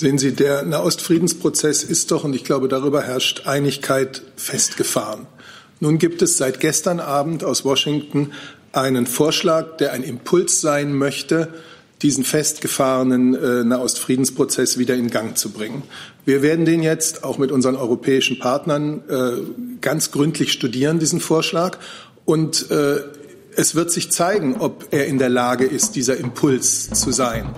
Sehen Sie, der Nahostfriedensprozess ist doch, und ich glaube, darüber herrscht Einigkeit, festgefahren. Nun gibt es seit gestern Abend aus Washington einen Vorschlag, der ein Impuls sein möchte, diesen festgefahrenen äh, Nahostfriedensprozess wieder in Gang zu bringen. Wir werden den jetzt auch mit unseren europäischen Partnern äh, ganz gründlich studieren, diesen Vorschlag. Und äh, es wird sich zeigen, ob er in der Lage ist, dieser Impuls zu sein.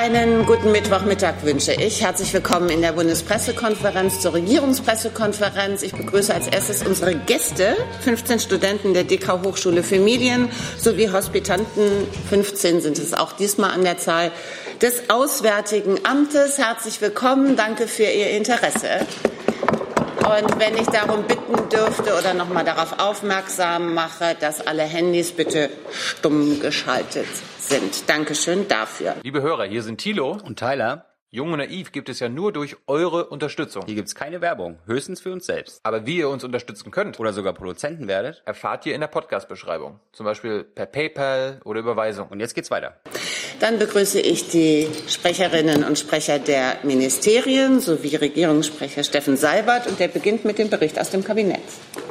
Einen guten Mittwochmittag wünsche ich. Herzlich willkommen in der Bundespressekonferenz zur Regierungspressekonferenz. Ich begrüße als erstes unsere Gäste, 15 Studenten der DK Hochschule für Medien sowie Hospitanten, 15 sind es auch diesmal an der Zahl, des Auswärtigen Amtes. Herzlich willkommen. Danke für Ihr Interesse. Und wenn ich darum bitten dürfte oder noch mal darauf aufmerksam mache, dass alle Handys bitte stumm geschaltet sind. Dankeschön dafür. Liebe Hörer, hier sind Thilo und Tyler. Jung und Naiv gibt es ja nur durch eure Unterstützung. Hier gibt es keine Werbung, höchstens für uns selbst. Aber wie ihr uns unterstützen könnt oder sogar Produzenten werdet, erfahrt ihr in der Podcast-Beschreibung. Zum Beispiel per PayPal oder Überweisung. Und jetzt geht's weiter. Dann begrüße ich die Sprecherinnen und Sprecher der Ministerien sowie Regierungssprecher Steffen Seibert und der beginnt mit dem Bericht aus dem Kabinett.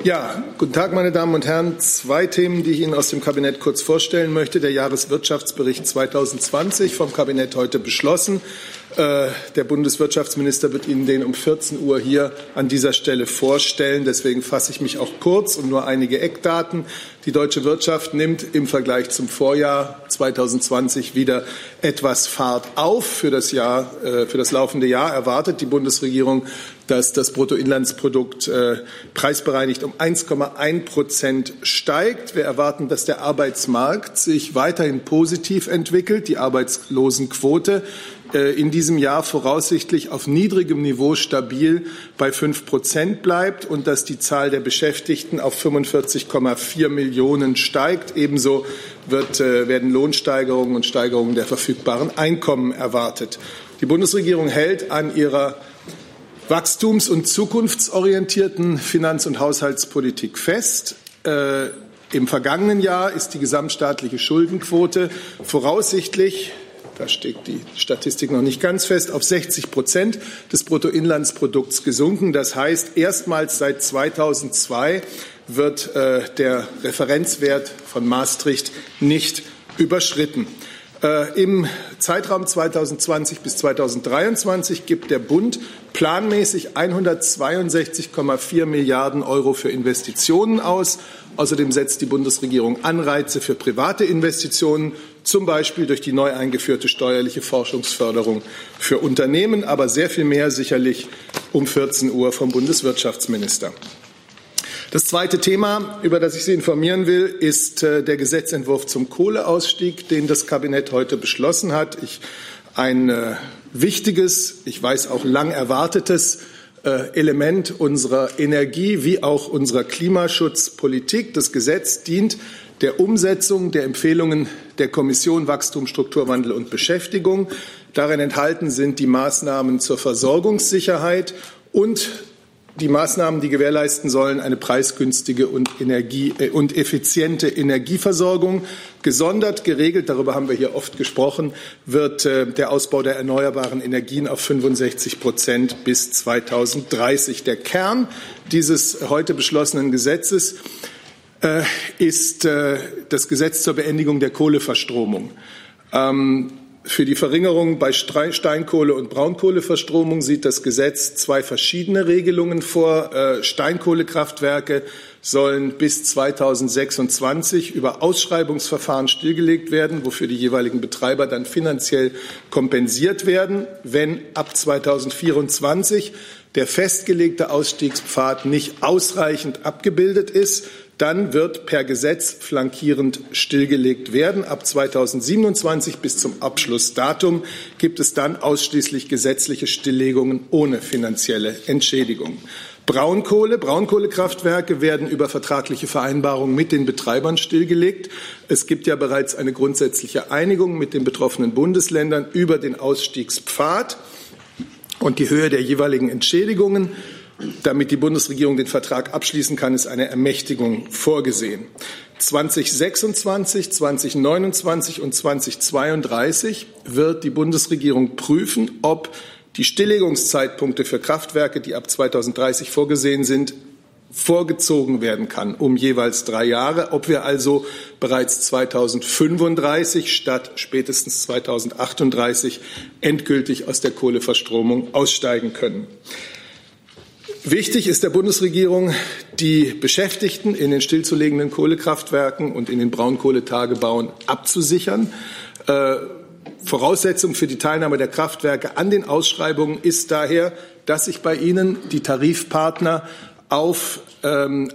Ja, guten Tag, meine Damen und Herren. Zwei Themen, die ich Ihnen aus dem Kabinett kurz vorstellen möchte. Der Jahreswirtschaftsbericht 2020 vom Kabinett heute beschlossen. Äh, der Bundeswirtschaftsminister wird Ihnen den um 14 Uhr hier an dieser Stelle vorstellen. Deswegen fasse ich mich auch kurz und nur einige Eckdaten. Die deutsche Wirtschaft nimmt im Vergleich zum Vorjahr 2020 wieder etwas Fahrt auf. Für das Jahr, äh, für das laufende Jahr erwartet die Bundesregierung, dass das Bruttoinlandsprodukt äh, preisbereinigt um 1,1 Prozent steigt. Wir erwarten, dass der Arbeitsmarkt sich weiterhin positiv entwickelt. Die Arbeitslosenquote in diesem Jahr voraussichtlich auf niedrigem Niveau stabil bei fünf Prozent bleibt und dass die Zahl der Beschäftigten auf 45,4 Millionen steigt. Ebenso wird, äh, werden Lohnsteigerungen und Steigerungen der verfügbaren Einkommen erwartet. Die Bundesregierung hält an ihrer wachstums- und zukunftsorientierten Finanz- und Haushaltspolitik fest. Äh, Im vergangenen Jahr ist die gesamtstaatliche Schuldenquote voraussichtlich da steht die Statistik noch nicht ganz fest, auf 60 Prozent des Bruttoinlandsprodukts gesunken. Das heißt, erstmals seit 2002 wird äh, der Referenzwert von Maastricht nicht überschritten. Äh, Im Zeitraum 2020 bis 2023 gibt der Bund planmäßig 162,4 Milliarden Euro für Investitionen aus. Außerdem setzt die Bundesregierung Anreize für private Investitionen, zum Beispiel durch die neu eingeführte steuerliche Forschungsförderung für Unternehmen, aber sehr viel mehr sicherlich um 14 Uhr vom Bundeswirtschaftsminister. Das zweite Thema, über das ich Sie informieren will, ist äh, der Gesetzentwurf zum Kohleausstieg, den das Kabinett heute beschlossen hat. Ich, ein äh, wichtiges, ich weiß auch lang erwartetes äh, Element unserer Energie- wie auch unserer Klimaschutzpolitik. Das Gesetz dient der Umsetzung der Empfehlungen der Kommission Wachstum, Strukturwandel und Beschäftigung. Darin enthalten sind die Maßnahmen zur Versorgungssicherheit und die Maßnahmen, die gewährleisten sollen, eine preisgünstige und, Energie, äh, und effiziente Energieversorgung. Gesondert geregelt, darüber haben wir hier oft gesprochen, wird äh, der Ausbau der erneuerbaren Energien auf 65 Prozent bis 2030. Der Kern dieses heute beschlossenen Gesetzes äh, ist äh, das Gesetz zur Beendigung der Kohleverstromung. Ähm, für die Verringerung bei Steinkohle- und Braunkohleverstromung sieht das Gesetz zwei verschiedene Regelungen vor. Äh, Steinkohlekraftwerke sollen bis 2026 über Ausschreibungsverfahren stillgelegt werden, wofür die jeweiligen Betreiber dann finanziell kompensiert werden. Wenn ab 2024 der festgelegte Ausstiegspfad nicht ausreichend abgebildet ist, dann wird per Gesetz flankierend stillgelegt werden. Ab 2027 bis zum Abschlussdatum gibt es dann ausschließlich gesetzliche Stilllegungen ohne finanzielle Entschädigung. Braunkohle, Braunkohlekraftwerke werden über vertragliche Vereinbarungen mit den Betreibern stillgelegt. Es gibt ja bereits eine grundsätzliche Einigung mit den betroffenen Bundesländern über den Ausstiegspfad und die Höhe der jeweiligen Entschädigungen. Damit die Bundesregierung den Vertrag abschließen kann, ist eine Ermächtigung vorgesehen. 2026, 2029 und 2032 wird die Bundesregierung prüfen, ob die Stilllegungszeitpunkte für Kraftwerke, die ab 2030 vorgesehen sind, vorgezogen werden kann um jeweils drei Jahre, ob wir also bereits 2035 statt spätestens 2038 endgültig aus der Kohleverstromung aussteigen können. Wichtig ist der Bundesregierung, die Beschäftigten in den stillzulegenden Kohlekraftwerken und in den Braunkohletagebauen abzusichern. Äh, Voraussetzung für die Teilnahme der Kraftwerke an den Ausschreibungen ist daher, dass sich bei ihnen die Tarifpartner auf ähm,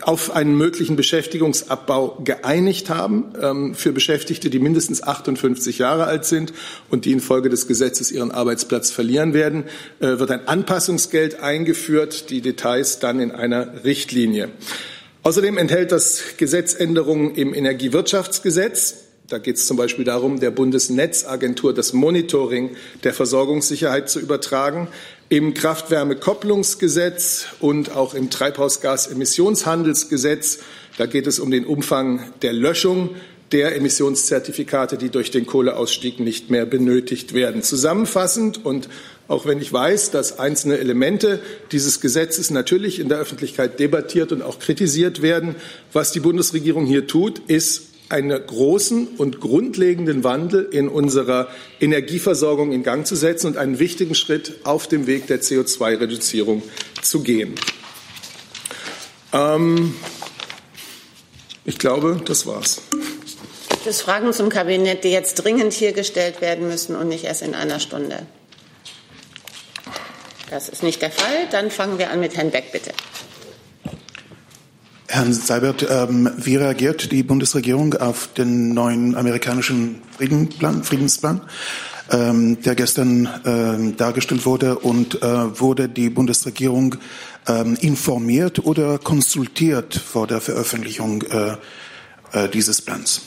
auf einen möglichen Beschäftigungsabbau geeinigt haben ähm, für Beschäftigte, die mindestens 58 Jahre alt sind und die infolge des Gesetzes ihren Arbeitsplatz verlieren werden, äh, wird ein Anpassungsgeld eingeführt, die Details dann in einer Richtlinie. Außerdem enthält das Gesetz Änderungen im Energiewirtschaftsgesetz. Da geht es zum Beispiel darum, der Bundesnetzagentur das Monitoring der Versorgungssicherheit zu übertragen. Im Kraft-Wärme-Kopplungsgesetz und auch im Treibhausgasemissionshandelsgesetz, da geht es um den Umfang der Löschung der Emissionszertifikate, die durch den Kohleausstieg nicht mehr benötigt werden. Zusammenfassend und auch wenn ich weiß, dass einzelne Elemente dieses Gesetzes natürlich in der Öffentlichkeit debattiert und auch kritisiert werden, was die Bundesregierung hier tut, ist einen großen und grundlegenden Wandel in unserer Energieversorgung in Gang zu setzen und einen wichtigen Schritt auf dem Weg der CO2-Reduzierung zu gehen. Ähm, ich glaube, das war's. Gibt es Fragen zum Kabinett, die jetzt dringend hier gestellt werden müssen und nicht erst in einer Stunde? Das ist nicht der Fall. Dann fangen wir an mit Herrn Beck, bitte. Herrn Seibert, ähm, wie reagiert die Bundesregierung auf den neuen amerikanischen Friedensplan, Friedensplan ähm, der gestern ähm, dargestellt wurde? Und äh, wurde die Bundesregierung ähm, informiert oder konsultiert vor der Veröffentlichung äh, äh, dieses Plans?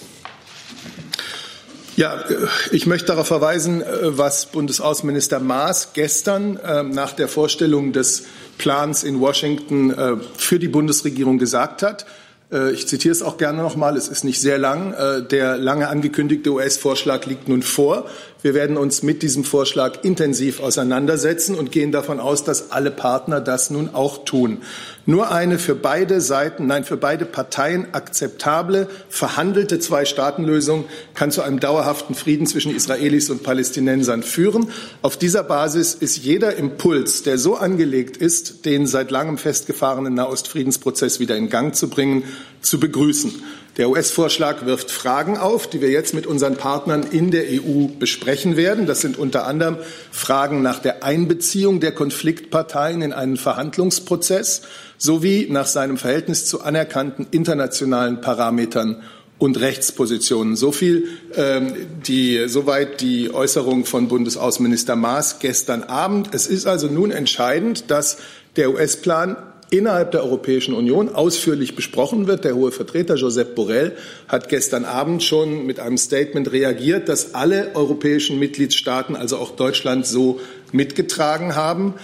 Ja, äh, ich möchte darauf verweisen, äh, was Bundesaußenminister Maas gestern äh, nach der Vorstellung des Plans in Washington äh, für die Bundesregierung gesagt hat. Äh, ich zitiere es auch gerne noch mal. Es ist nicht sehr lang. Äh, der lange angekündigte US-Vorschlag liegt nun vor. Wir werden uns mit diesem Vorschlag intensiv auseinandersetzen und gehen davon aus, dass alle Partner das nun auch tun. Nur eine für beide Seiten, nein, für beide Parteien akzeptable, verhandelte Zwei-Staaten-Lösung kann zu einem dauerhaften Frieden zwischen Israelis und Palästinensern führen. Auf dieser Basis ist jeder Impuls, der so angelegt ist, den seit langem festgefahrenen Nahostfriedensprozess wieder in Gang zu bringen, zu begrüßen. Der US-Vorschlag wirft Fragen auf, die wir jetzt mit unseren Partnern in der EU besprechen werden. Das sind unter anderem Fragen nach der Einbeziehung der Konfliktparteien in einen Verhandlungsprozess sowie nach seinem Verhältnis zu anerkannten internationalen Parametern und Rechtspositionen. So viel ähm, die, soweit die Äußerung von Bundesaußenminister Maas gestern Abend. Es ist also nun entscheidend, dass der US-Plan innerhalb der Europäischen Union ausführlich besprochen wird. Der hohe Vertreter Josep Borrell hat gestern Abend schon mit einem Statement reagiert, dass alle europäischen Mitgliedstaaten, also auch Deutschland, so mitgetragen haben.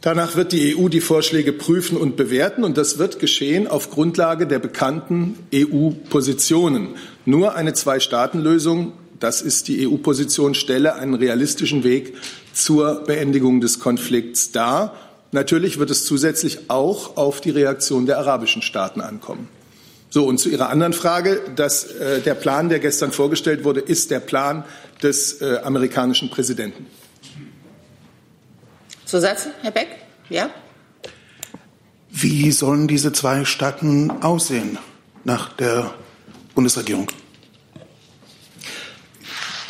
Danach wird die EU die Vorschläge prüfen und bewerten, und das wird geschehen auf Grundlage der bekannten EU-Positionen. Nur eine Zwei-Staaten-Lösung, das ist die EU-Position, stelle einen realistischen Weg zur Beendigung des Konflikts dar. Natürlich wird es zusätzlich auch auf die Reaktion der arabischen Staaten ankommen. So, und zu Ihrer anderen Frage, dass äh, der Plan, der gestern vorgestellt wurde, ist der Plan des äh, amerikanischen Präsidenten. Zusatz, Herr Beck? Ja? Wie sollen diese zwei Staaten aussehen nach der Bundesregierung?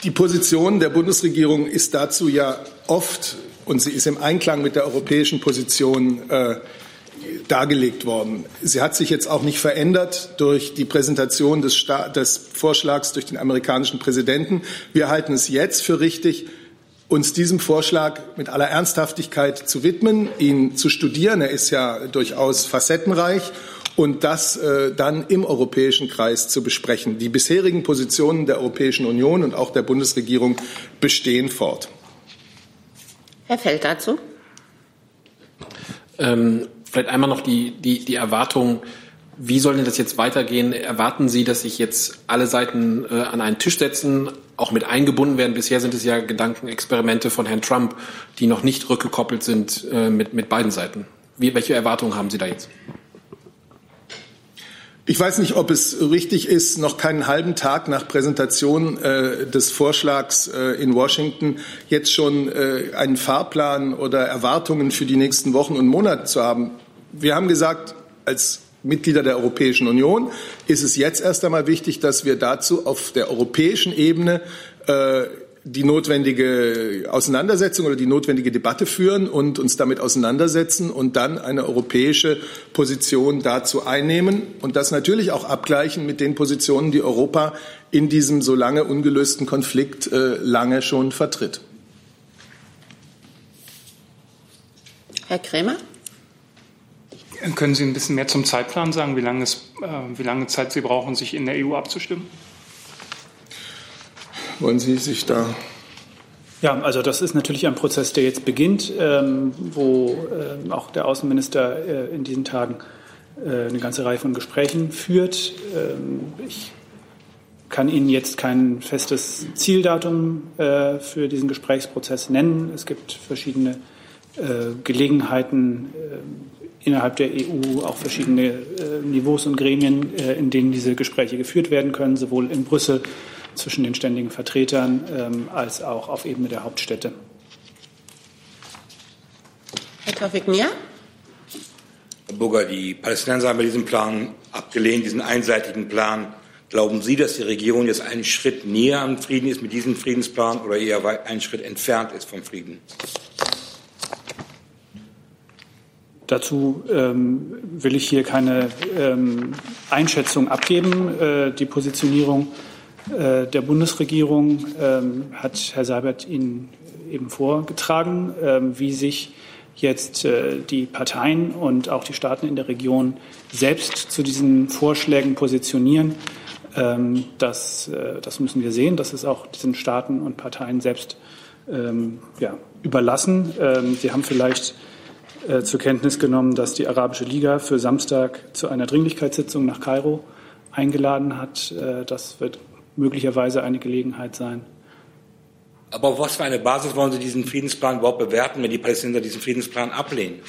Die Position der Bundesregierung ist dazu ja oft und sie ist im Einklang mit der europäischen Position äh, dargelegt worden. Sie hat sich jetzt auch nicht verändert durch die Präsentation des, Sta des Vorschlags durch den amerikanischen Präsidenten. Wir halten es jetzt für richtig, uns diesem Vorschlag mit aller Ernsthaftigkeit zu widmen, ihn zu studieren. Er ist ja durchaus facettenreich und das äh, dann im europäischen Kreis zu besprechen. Die bisherigen Positionen der Europäischen Union und auch der Bundesregierung bestehen fort. Herr Feld dazu. Ähm, vielleicht einmal noch die, die, die Erwartung, wie soll denn das jetzt weitergehen? Erwarten Sie, dass sich jetzt alle Seiten äh, an einen Tisch setzen, auch mit eingebunden werden? Bisher sind es ja Gedankenexperimente von Herrn Trump, die noch nicht rückgekoppelt sind äh, mit, mit beiden Seiten. Wie, welche Erwartungen haben Sie da jetzt? Ich weiß nicht, ob es richtig ist, noch keinen halben Tag nach Präsentation äh, des Vorschlags äh, in Washington jetzt schon äh, einen Fahrplan oder Erwartungen für die nächsten Wochen und Monate zu haben. Wir haben gesagt, als Mitglieder der Europäischen Union ist es jetzt erst einmal wichtig, dass wir dazu auf der europäischen Ebene äh, die notwendige Auseinandersetzung oder die notwendige Debatte führen und uns damit auseinandersetzen und dann eine europäische Position dazu einnehmen und das natürlich auch abgleichen mit den Positionen, die Europa in diesem so lange ungelösten Konflikt äh, lange schon vertritt. Herr Krämer? Können Sie ein bisschen mehr zum Zeitplan sagen, wie lange, es, äh, wie lange Zeit Sie brauchen, sich in der EU abzustimmen? Wollen Sie sich da ja, also das ist natürlich ein Prozess, der jetzt beginnt, ähm, wo äh, auch der Außenminister äh, in diesen Tagen äh, eine ganze Reihe von Gesprächen führt. Ähm, ich kann Ihnen jetzt kein festes Zieldatum äh, für diesen Gesprächsprozess nennen. Es gibt verschiedene äh, Gelegenheiten äh, innerhalb der EU, auch verschiedene Niveaus und Gremien, in denen diese Gespräche geführt werden können, sowohl in Brüssel zwischen den ständigen Vertretern ähm, als auch auf Ebene der Hauptstädte. Herr Tawfik Nia? Herr Burger, die Palästinenser haben diesen Plan abgelehnt, diesen einseitigen Plan. Glauben Sie, dass die Regierung jetzt einen Schritt näher am Frieden ist mit diesem Friedensplan oder eher einen Schritt entfernt ist vom Frieden? Dazu ähm, will ich hier keine ähm, Einschätzung abgeben. Äh, die Positionierung äh, der Bundesregierung ähm, hat Herr Seibert Ihnen eben vorgetragen, ähm, wie sich jetzt äh, die Parteien und auch die Staaten in der Region selbst zu diesen Vorschlägen positionieren. Ähm, das, äh, das müssen wir sehen. Das ist auch diesen Staaten und Parteien selbst ja, überlassen. Sie haben vielleicht zur Kenntnis genommen, dass die Arabische Liga für Samstag zu einer Dringlichkeitssitzung nach Kairo eingeladen hat. Das wird möglicherweise eine Gelegenheit sein. Aber auf was für eine Basis wollen Sie diesen Friedensplan überhaupt bewerten, wenn die Palästinenser diesen Friedensplan ablehnen?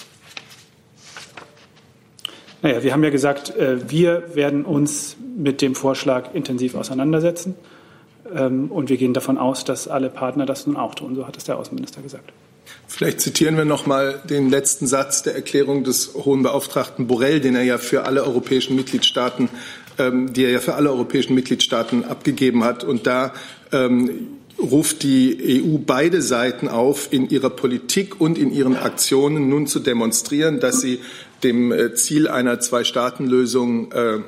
Naja, wir haben ja gesagt, äh, wir werden uns mit dem Vorschlag intensiv auseinandersetzen. Ähm, und wir gehen davon aus, dass alle Partner das nun auch tun. So hat es der Außenminister gesagt. Vielleicht zitieren wir noch mal den letzten Satz der Erklärung des Hohen Beauftragten Borrell, den er ja für alle europäischen Mitgliedstaaten ähm, die er ja für alle europäischen Mitgliedstaaten abgegeben hat. Und da ähm, ruft die EU beide Seiten auf, in ihrer Politik und in ihren Aktionen nun zu demonstrieren, dass sie dem äh, Ziel einer Zwei-Staaten-Lösung äh,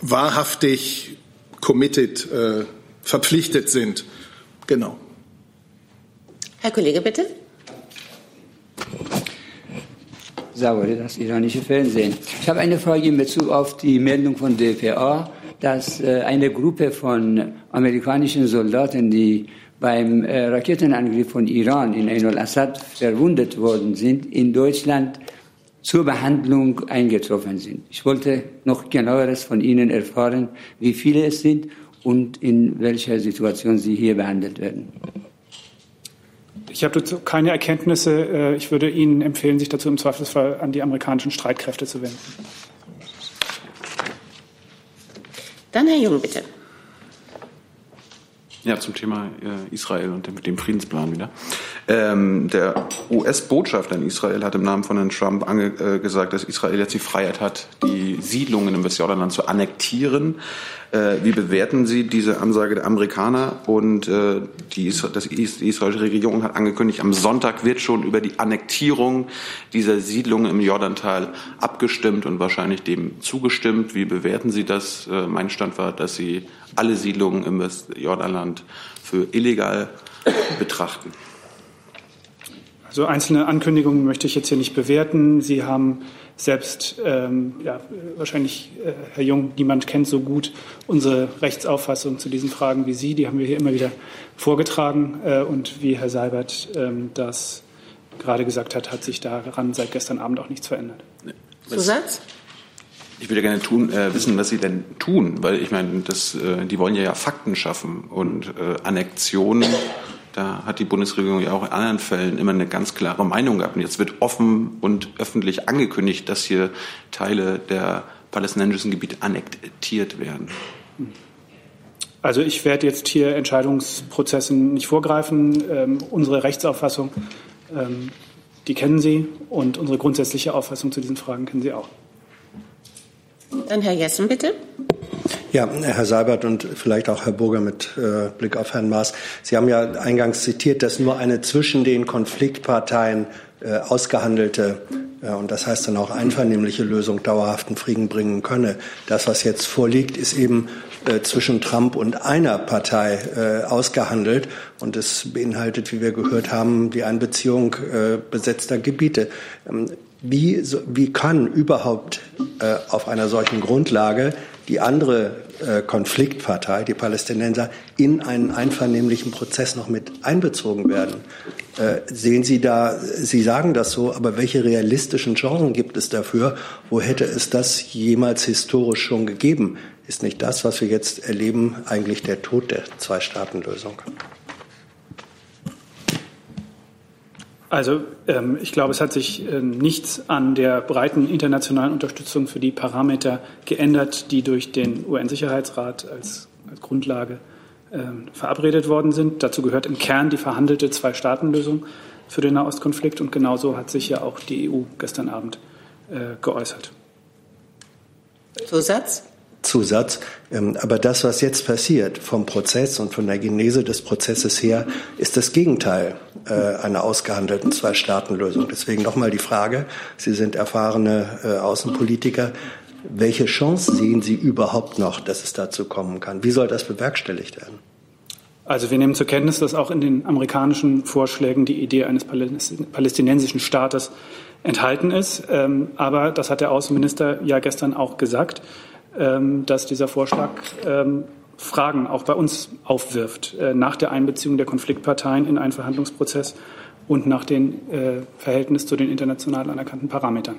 wahrhaftig committed, äh, verpflichtet sind. Genau. Herr Kollege, bitte. Saure, das iranische Fernsehen. Ich habe eine Frage in Bezug auf die Meldung von DPA, dass äh, eine Gruppe von amerikanischen Soldaten, die beim äh, Raketenangriff von Iran in Ain al-Assad verwundet worden sind, in Deutschland zur Behandlung eingetroffen sind. Ich wollte noch genaueres von Ihnen erfahren, wie viele es sind und in welcher Situation sie hier behandelt werden. Ich habe dazu keine Erkenntnisse. Äh, ich würde Ihnen empfehlen, sich dazu im Zweifelsfall an die amerikanischen Streitkräfte zu wenden. Dann Herr Jung, bitte. Ja, zum Thema äh, Israel und dem Friedensplan wieder. Ähm, der US-Botschafter in Israel hat im Namen von Herrn Trump ange, äh, gesagt, dass Israel jetzt die Freiheit hat, die Siedlungen im Westjordanland zu annektieren. Äh, wie bewerten Sie diese Ansage der Amerikaner? Und äh, die, das, die israelische Regierung hat angekündigt, am Sonntag wird schon über die Annektierung dieser Siedlungen im Jordantal abgestimmt und wahrscheinlich dem zugestimmt. Wie bewerten Sie das? Äh, mein Stand war, dass Sie alle Siedlungen im Westjordanland für illegal betrachten. Also einzelne Ankündigungen möchte ich jetzt hier nicht bewerten. Sie haben selbst, ähm, ja, wahrscheinlich, äh, Herr Jung, niemand kennt so gut unsere Rechtsauffassung zu diesen Fragen wie Sie. Die haben wir hier immer wieder vorgetragen. Äh, und wie Herr Seibert ähm, das gerade gesagt hat, hat sich daran seit gestern Abend auch nichts verändert. Zusatz? Ich würde gerne tun, äh, wissen, was Sie denn tun, weil ich meine, das, äh, die wollen ja, Fakten schaffen und äh, Annexionen. Da hat die Bundesregierung ja auch in anderen Fällen immer eine ganz klare Meinung gehabt. Und jetzt wird offen und öffentlich angekündigt, dass hier Teile der palästinensischen Gebiete annektiert werden. Also ich werde jetzt hier Entscheidungsprozessen nicht vorgreifen. Ähm, unsere Rechtsauffassung, ähm, die kennen Sie und unsere grundsätzliche Auffassung zu diesen Fragen kennen Sie auch. Dann Herr Jessen, bitte. Ja, Herr Seibert und vielleicht auch Herr Burger mit äh, Blick auf Herrn Maas. Sie haben ja eingangs zitiert, dass nur eine zwischen den Konfliktparteien äh, ausgehandelte äh, und das heißt dann auch einvernehmliche Lösung dauerhaften Frieden bringen könne. Das, was jetzt vorliegt, ist eben äh, zwischen Trump und einer Partei äh, ausgehandelt und es beinhaltet, wie wir gehört haben, die Einbeziehung äh, besetzter Gebiete. Ähm, wie, wie kann überhaupt äh, auf einer solchen Grundlage die andere äh, Konfliktpartei, die Palästinenser, in einen einvernehmlichen Prozess noch mit einbezogen werden? Äh, sehen Sie da, Sie sagen das so, aber welche realistischen Chancen gibt es dafür? Wo hätte es das jemals historisch schon gegeben? Ist nicht das, was wir jetzt erleben, eigentlich der Tod der Zwei-Staaten-Lösung? Also ähm, ich glaube, es hat sich äh, nichts an der breiten internationalen Unterstützung für die Parameter geändert, die durch den UN-Sicherheitsrat als, als, Grundlage äh, verabredet worden sind. Dazu gehört im Kern die verhandelte Zwei-Staaten-Lösung für den Nahostkonflikt und genauso hat sich ja auch die EU gestern Abend äh, geäußert. Zusatz? Zusatz. Ähm, aber das, was jetzt passiert vom Prozess und von der Genese des Prozesses her, ist das Gegenteil äh, einer ausgehandelten Zwei-Staaten-Lösung. Deswegen nochmal die Frage, Sie sind erfahrene äh, Außenpolitiker, welche Chance sehen Sie überhaupt noch, dass es dazu kommen kann? Wie soll das bewerkstelligt werden? Also wir nehmen zur Kenntnis, dass auch in den amerikanischen Vorschlägen die Idee eines palästinensischen Staates enthalten ist. Ähm, aber das hat der Außenminister ja gestern auch gesagt. Ähm, dass dieser Vorschlag ähm, Fragen auch bei uns aufwirft äh, nach der Einbeziehung der Konfliktparteien in einen Verhandlungsprozess und nach dem äh, Verhältnis zu den international anerkannten Parametern.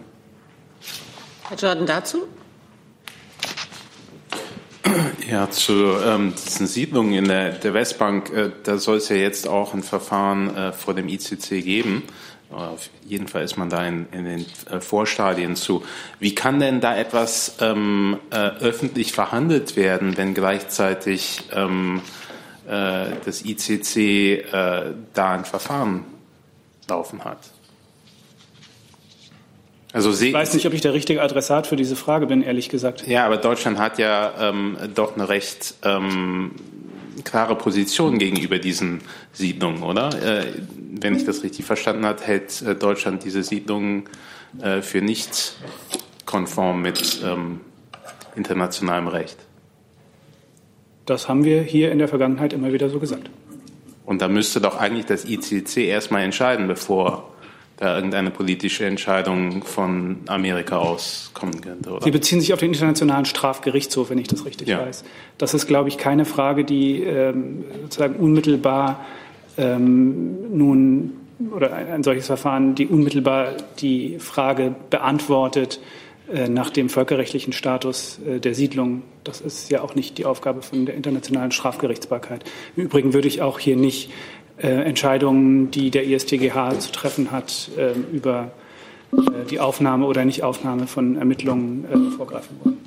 Herr Jordan dazu? Ja, zu ähm, diesen Siedlungen in der, der Westbank, äh, da soll es ja jetzt auch ein Verfahren äh, vor dem ICC geben. Auf jeden Fall ist man da in, in den äh, Vorstadien zu. Wie kann denn da etwas ähm, äh, öffentlich verhandelt werden, wenn gleichzeitig ähm, äh, das ICC äh, da ein Verfahren laufen hat? Also ich weiß nicht, ob ich der richtige Adressat für diese Frage bin, ehrlich gesagt. Ja, aber Deutschland hat ja ähm, doch eine recht ähm, klare Position gegenüber diesen Siedlungen, oder? Äh, wenn ich das richtig verstanden habe, hält äh, Deutschland diese Siedlungen äh, für nicht konform mit ähm, internationalem Recht. Das haben wir hier in der Vergangenheit immer wieder so gesagt. Und da müsste doch eigentlich das ICC erstmal entscheiden, bevor da irgendeine politische Entscheidung von Amerika aus kommen könnte. Oder? Sie beziehen sich auf den Internationalen Strafgerichtshof, wenn ich das richtig ja. weiß. Das ist, glaube ich, keine Frage, die ähm, sozusagen unmittelbar ähm, nun oder ein, solches Verfahren, die unmittelbar die Frage beantwortet äh, nach dem völkerrechtlichen Status äh, der Siedlung. Das ist ja auch nicht die Aufgabe von der internationalen Strafgerichtsbarkeit. Im Übrigen würde ich auch hier nicht äh, Entscheidungen, die der ISTGH zu treffen hat, äh, über äh, die Aufnahme oder Nichtaufnahme von Ermittlungen äh, vorgreifen wollen.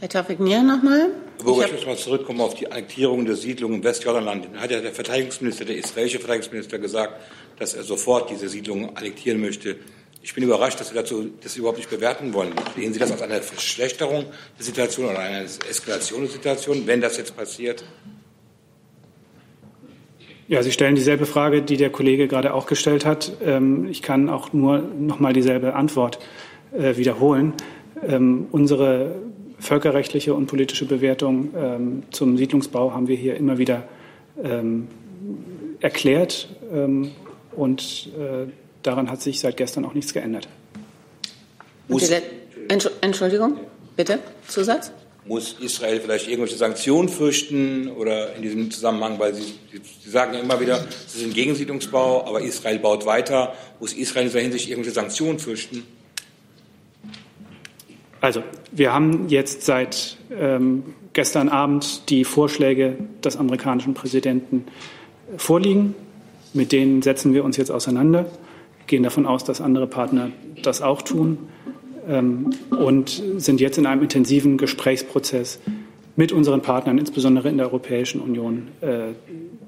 Herr Tafik Nier nochmal. Ich, ich muss mal zurückkommen auf die Annektierung der Siedlung im Westjordanland. Da hat ja der Verteidigungsminister, der israelische Verteidigungsminister gesagt, dass er sofort diese Siedlung annektieren möchte. Ich bin überrascht, dass Sie dazu das überhaupt nicht bewerten wollen. Sehen Sie das als eine Verschlechterung der Situation oder eine Eskalation der Situation, wenn das jetzt passiert? Ja, Sie stellen dieselbe Frage, die der Kollege gerade auch gestellt hat. Ähm, ich kann auch nur noch mal dieselbe Antwort äh, wiederholen. Ähm, unsere völkerrechtliche und politische Bewertung ähm, zum Siedlungsbau haben wir hier immer wieder erklärt und äh, daran hat sich seit gestern auch nichts geändert. Entschuldigung, bitte, Zusatz? Muss Israel vielleicht irgendwelche Sanktionen fürchten oder in diesem Zusammenhang, weil Sie, Sie sagen ja immer wieder, Sie sind Gegensiedlungsbau, aber Israel baut weiter. Muss Israel in dieser Hinsicht irgendwelche Sanktionen fürchten? Also, wir haben jetzt seit ähm, gestern Abend die Vorschläge des amerikanischen Präsidenten vorliegen. Mit denen setzen wir uns jetzt auseinander, gehen davon aus, dass andere Partner das auch tun und sind jetzt in einem intensiven Gesprächsprozess mit unseren Partnern, insbesondere in der Europäischen Union, äh,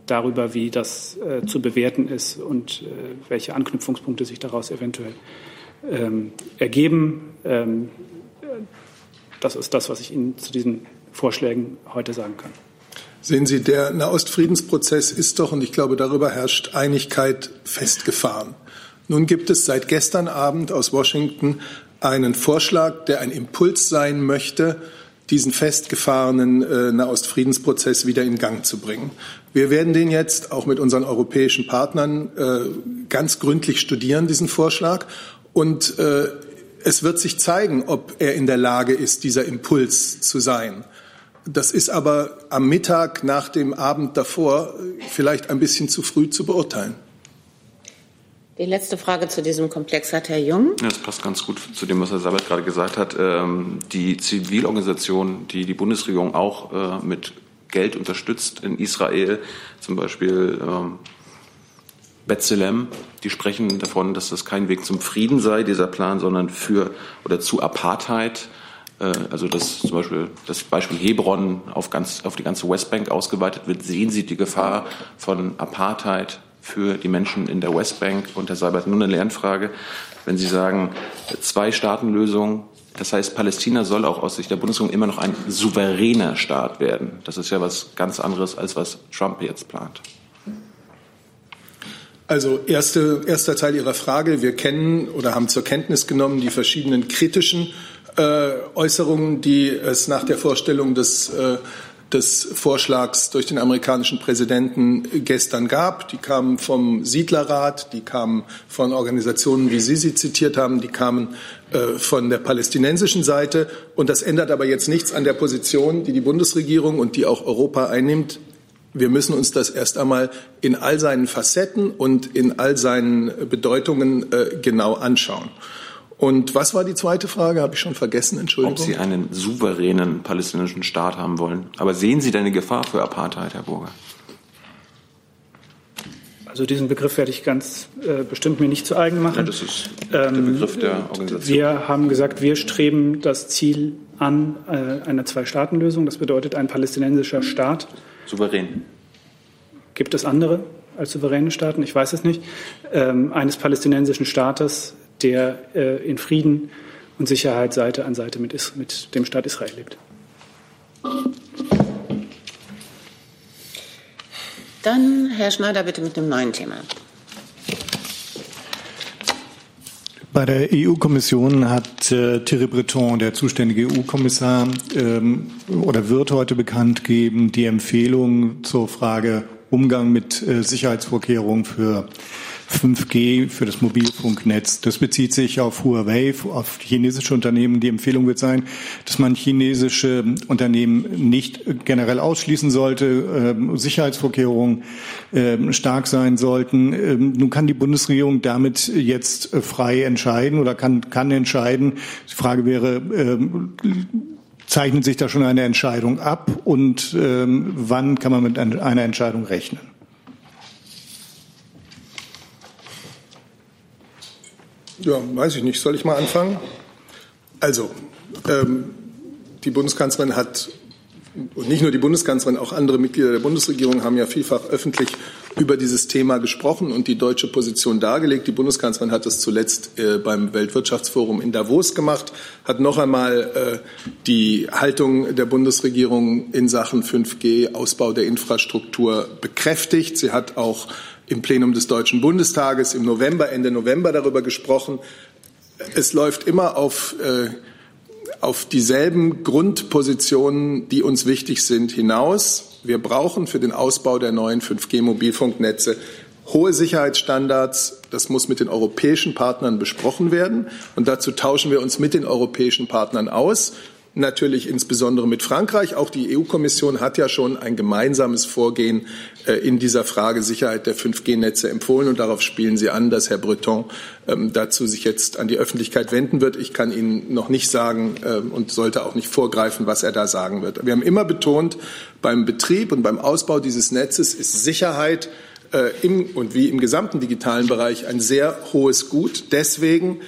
darüber, wie das äh, zu bewerten ist und äh, welche Anknüpfungspunkte sich daraus eventuell ähm, ergeben. Ähm, das ist das, was ich Ihnen zu diesen Vorschlägen heute sagen kann. Sehen Sie, der Nahostfriedensprozess ist doch, und ich glaube, darüber herrscht Einigkeit, festgefahren. Nun gibt es seit gestern Abend aus Washington einen Vorschlag, der ein Impuls sein möchte, diesen festgefahrenen äh, Nahostfriedensprozess wieder in Gang zu bringen. Wir werden den jetzt auch mit unseren europäischen Partnern äh, ganz gründlich studieren, diesen Vorschlag. Und äh, es wird sich zeigen, ob er in der Lage ist, dieser Impuls zu sein. Das ist aber am Mittag nach dem Abend davor vielleicht ein bisschen zu früh zu beurteilen. Die letzte Frage zu diesem Komplex hat Herr Jung. Das passt ganz gut zu dem, was Herr Sabat gerade gesagt hat. Ähm, die Zivilorganisationen, die die Bundesregierung auch äh, mit Geld unterstützt in Israel, zum Beispiel ähm, Bethlehem, die sprechen davon, dass das kein Weg zum Frieden sei, dieser Plan, sondern für oder zu Apartheid. Äh, also dass zum Beispiel das Beispiel Hebron auf, ganz, auf die ganze Westbank ausgeweitet wird, sehen Sie die Gefahr von Apartheid für die Menschen in der Westbank? Und Herr Seibert, nur eine Lernfrage. Wenn Sie sagen, Zwei-Staaten-Lösung, das heißt, Palästina soll auch aus Sicht der Bundesregierung immer noch ein souveräner Staat werden. Das ist ja was ganz anderes, als was Trump jetzt plant. Also erste, erster Teil Ihrer Frage. Wir kennen oder haben zur Kenntnis genommen die verschiedenen kritischen äh, Äußerungen, die es nach der Vorstellung des, äh, des Vorschlags durch den amerikanischen Präsidenten gestern gab. Die kamen vom Siedlerrat, die kamen von Organisationen, wie Sie sie zitiert haben, die kamen äh, von der palästinensischen Seite. Und das ändert aber jetzt nichts an der Position, die die Bundesregierung und die auch Europa einnimmt. Wir müssen uns das erst einmal in all seinen Facetten und in all seinen Bedeutungen äh, genau anschauen. Und was war die zweite Frage? Habe ich schon vergessen, Entschuldigung. Ob Sie einen souveränen palästinensischen Staat haben wollen. Aber sehen Sie denn eine Gefahr für Apartheid, Herr Burger? Also diesen Begriff werde ich ganz äh, bestimmt mir nicht zu eigen machen. Ja, das ist der ähm, Begriff der Organisation. Wir haben gesagt, wir streben das Ziel an äh, einer Zwei-Staaten-Lösung. Das bedeutet ein palästinensischer Staat. Souverän. Gibt es andere als souveräne Staaten? Ich weiß es nicht. Ähm, eines palästinensischen Staates, der äh, in Frieden und Sicherheit Seite an Seite mit, mit dem Staat Israel lebt. Dann Herr Schneider bitte mit einem neuen Thema. Bei der EU-Kommission hat äh, Thierry Breton, der zuständige EU-Kommissar, ähm, oder wird heute bekannt geben, die Empfehlung zur Frage Umgang mit äh, Sicherheitsvorkehrungen für 5G für das Mobilfunknetz. Das bezieht sich auf Huawei, auf chinesische Unternehmen. Die Empfehlung wird sein, dass man chinesische Unternehmen nicht generell ausschließen sollte, ähm, Sicherheitsvorkehrungen ähm, stark sein sollten. Ähm, nun kann die Bundesregierung damit jetzt frei entscheiden oder kann, kann entscheiden. Die Frage wäre, zeichnet sich da schon eine Entscheidung ab und wann kann man mit einer Entscheidung rechnen? Ja, weiß ich nicht. Soll ich mal anfangen? Also, ähm, die Bundeskanzlerin hat, und nicht nur die Bundeskanzlerin, auch andere Mitglieder der Bundesregierung haben ja vielfach öffentlich über dieses Thema gesprochen und die deutsche Position dargelegt. Die Bundeskanzlerin hat das zuletzt äh, beim Weltwirtschaftsforum in Davos gemacht, hat noch einmal äh, die Haltung der Bundesregierung in Sachen 5G, Ausbau der Infrastruktur bekräftigt. Sie hat auch im Plenum des Deutschen Bundestages im November, Ende November darüber gesprochen. Es läuft immer auf, äh, auf dieselben Grundpositionen, die uns wichtig sind, hinaus. Wir brauchen für den Ausbau der neuen 5G-Mobilfunknetze hohe Sicherheitsstandards. Das muss mit den europäischen Partnern besprochen werden. Und dazu tauschen wir uns mit den europäischen Partnern aus. Natürlich insbesondere mit Frankreich. Auch die EU-Kommission hat ja schon ein gemeinsames Vorgehen äh, in dieser Frage Sicherheit der 5G-Netze empfohlen. Und darauf spielen Sie an, dass Herr Breton ähm, dazu sich jetzt an die Öffentlichkeit wenden wird. Ich kann Ihnen noch nicht sagen ähm, und sollte auch nicht vorgreifen, was er da sagen wird. Wir haben immer betont, beim Betrieb und beim Ausbau dieses Netzes ist Sicherheit äh, im und wie im gesamten digitalen Bereich ein sehr hohes Gut. Deswegen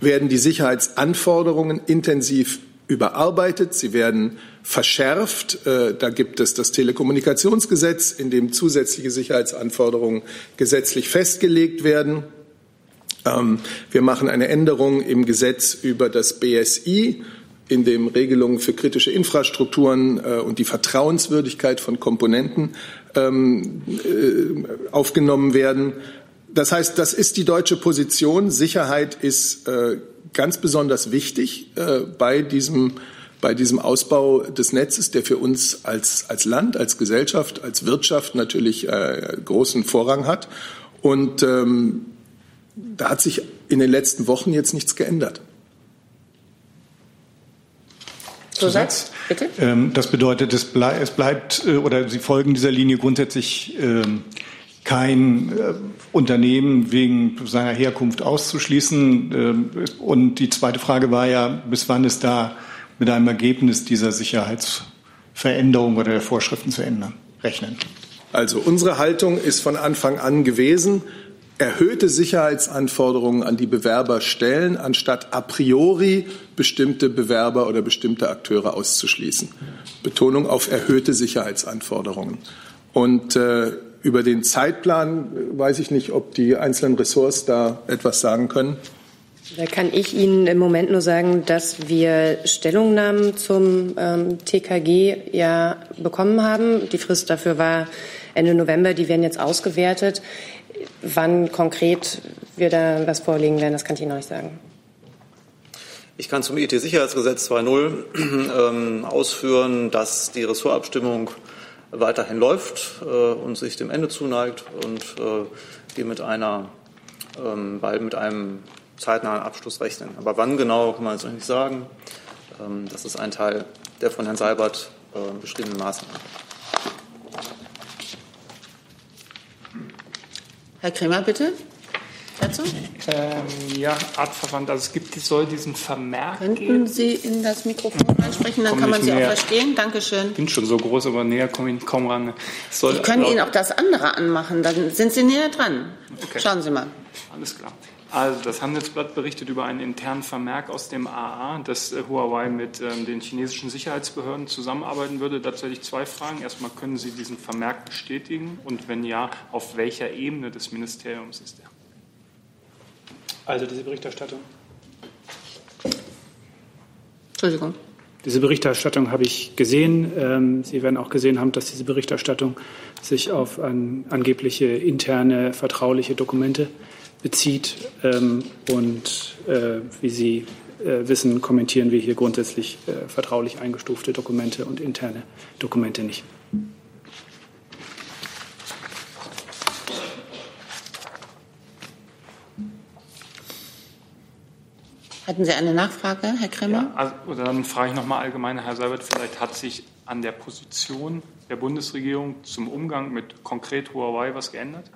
werden die Sicherheitsanforderungen intensiv überarbeitet, sie werden verschärft. Äh, da gibt es das Telekommunikationsgesetz, in dem zusätzliche Sicherheitsanforderungen gesetzlich festgelegt werden. Ähm, wir machen eine Änderung im Gesetz über das BSI, in dem Regelungen für kritische Infrastrukturen äh, und die Vertrauenswürdigkeit von Komponenten ähm, äh, aufgenommen werden. Das heißt, das ist die deutsche Position. Sicherheit ist ganz besonders wichtig äh, bei diesem bei diesem Ausbau des Netzes, der für uns als, als Land, als Gesellschaft, als Wirtschaft natürlich äh, großen Vorrang hat. Und ähm, da hat sich in den letzten Wochen jetzt nichts geändert. Zusatz, bitte. Ähm, das bedeutet, es, blei es bleibt äh, oder Sie folgen dieser Linie grundsätzlich ähm, kein äh, Unternehmen wegen seiner Herkunft auszuschließen. Äh, und die zweite Frage war ja, bis wann ist da mit einem Ergebnis dieser Sicherheitsveränderung oder der Vorschriften zu ändern rechnen? Also unsere Haltung ist von Anfang an gewesen, erhöhte Sicherheitsanforderungen an die Bewerber stellen, anstatt a priori bestimmte Bewerber oder bestimmte Akteure auszuschließen. Betonung auf erhöhte Sicherheitsanforderungen. Und äh, über den Zeitplan weiß ich nicht, ob die einzelnen Ressorts da etwas sagen können. Da kann ich Ihnen im Moment nur sagen, dass wir Stellungnahmen zum ähm, TKG ja bekommen haben. Die Frist dafür war Ende November. Die werden jetzt ausgewertet. Wann konkret wir da was vorlegen werden, das kann ich Ihnen noch nicht sagen. Ich kann zum IT-Sicherheitsgesetz 2.0 ähm, ausführen, dass die Ressortabstimmung weiterhin läuft äh, und sich dem Ende zuneigt und äh, wir mit einer ähm, bald mit einem zeitnahen Abschluss rechnen. Aber wann genau, kann man jetzt noch nicht sagen. Ähm, das ist ein Teil der von Herrn Seibert äh, beschriebenen Maßnahmen. Herr Kremer, bitte dazu? Ähm, ja, artverwandt. Also es gibt, es soll diesen Vermerk Könnten geben. Sie in das Mikrofon ansprechen, dann Komm kann man Sie auch näher. verstehen. Dankeschön. Ich bin schon so groß, aber näher komme ich kaum ran. Soll Ich kann laut- Ihnen auch das andere anmachen, dann sind Sie näher dran. Okay. Schauen Sie mal. Alles klar. Also das Handelsblatt berichtet über einen internen Vermerk aus dem AA, dass äh, Huawei mit ähm, den chinesischen Sicherheitsbehörden zusammenarbeiten würde. Dazu hätte ich zwei Fragen. Erstmal, können Sie diesen Vermerk bestätigen? Und wenn ja, auf welcher Ebene des Ministeriums ist er? Also diese Berichterstattung. Entschuldigung. Diese Berichterstattung habe ich gesehen. Ähm, Sie werden auch gesehen haben, dass diese Berichterstattung sich auf an, angebliche interne vertrauliche Dokumente bezieht. Ähm, und äh, wie Sie äh, wissen, kommentieren wir hier grundsätzlich äh, vertraulich eingestufte Dokumente und interne Dokumente nicht. Hatten Sie eine Nachfrage, Herr Kremer? Also, oder dann frage ich nochmal allgemein, Herr Seibert, vielleicht hat sich an der Position der Bundesregierung zum Umgang mit konkret Huawei was geändert?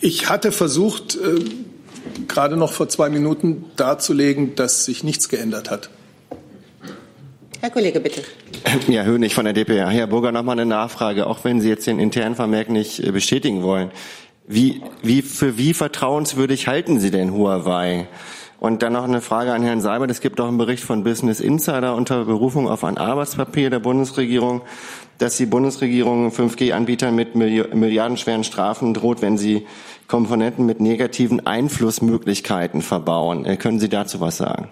Ich hatte versucht, äh, gerade noch vor zwei Minuten darzulegen, dass sich nichts geändert hat. Herr Kollege, bitte. Ja, Hönig von der DPA. Herr Burger, noch mal eine Nachfrage, auch wenn Sie jetzt den internen Vermerk nicht äh, bestätigen wollen. Wie, wie, für wie vertrauenswürdig halten Sie denn Huawei? Und dann noch eine Frage an Herrn Seibert. Es gibt auch einen Bericht von Business Insider unter Berufung auf ein Arbeitspapier der Bundesregierung, dass die Bundesregierung 5G-Anbietern mit Milli- milliardenschweren Strafen droht, wenn sie Komponenten mit negativen Einflussmöglichkeiten verbauen. Äh, Können Sie dazu was sagen?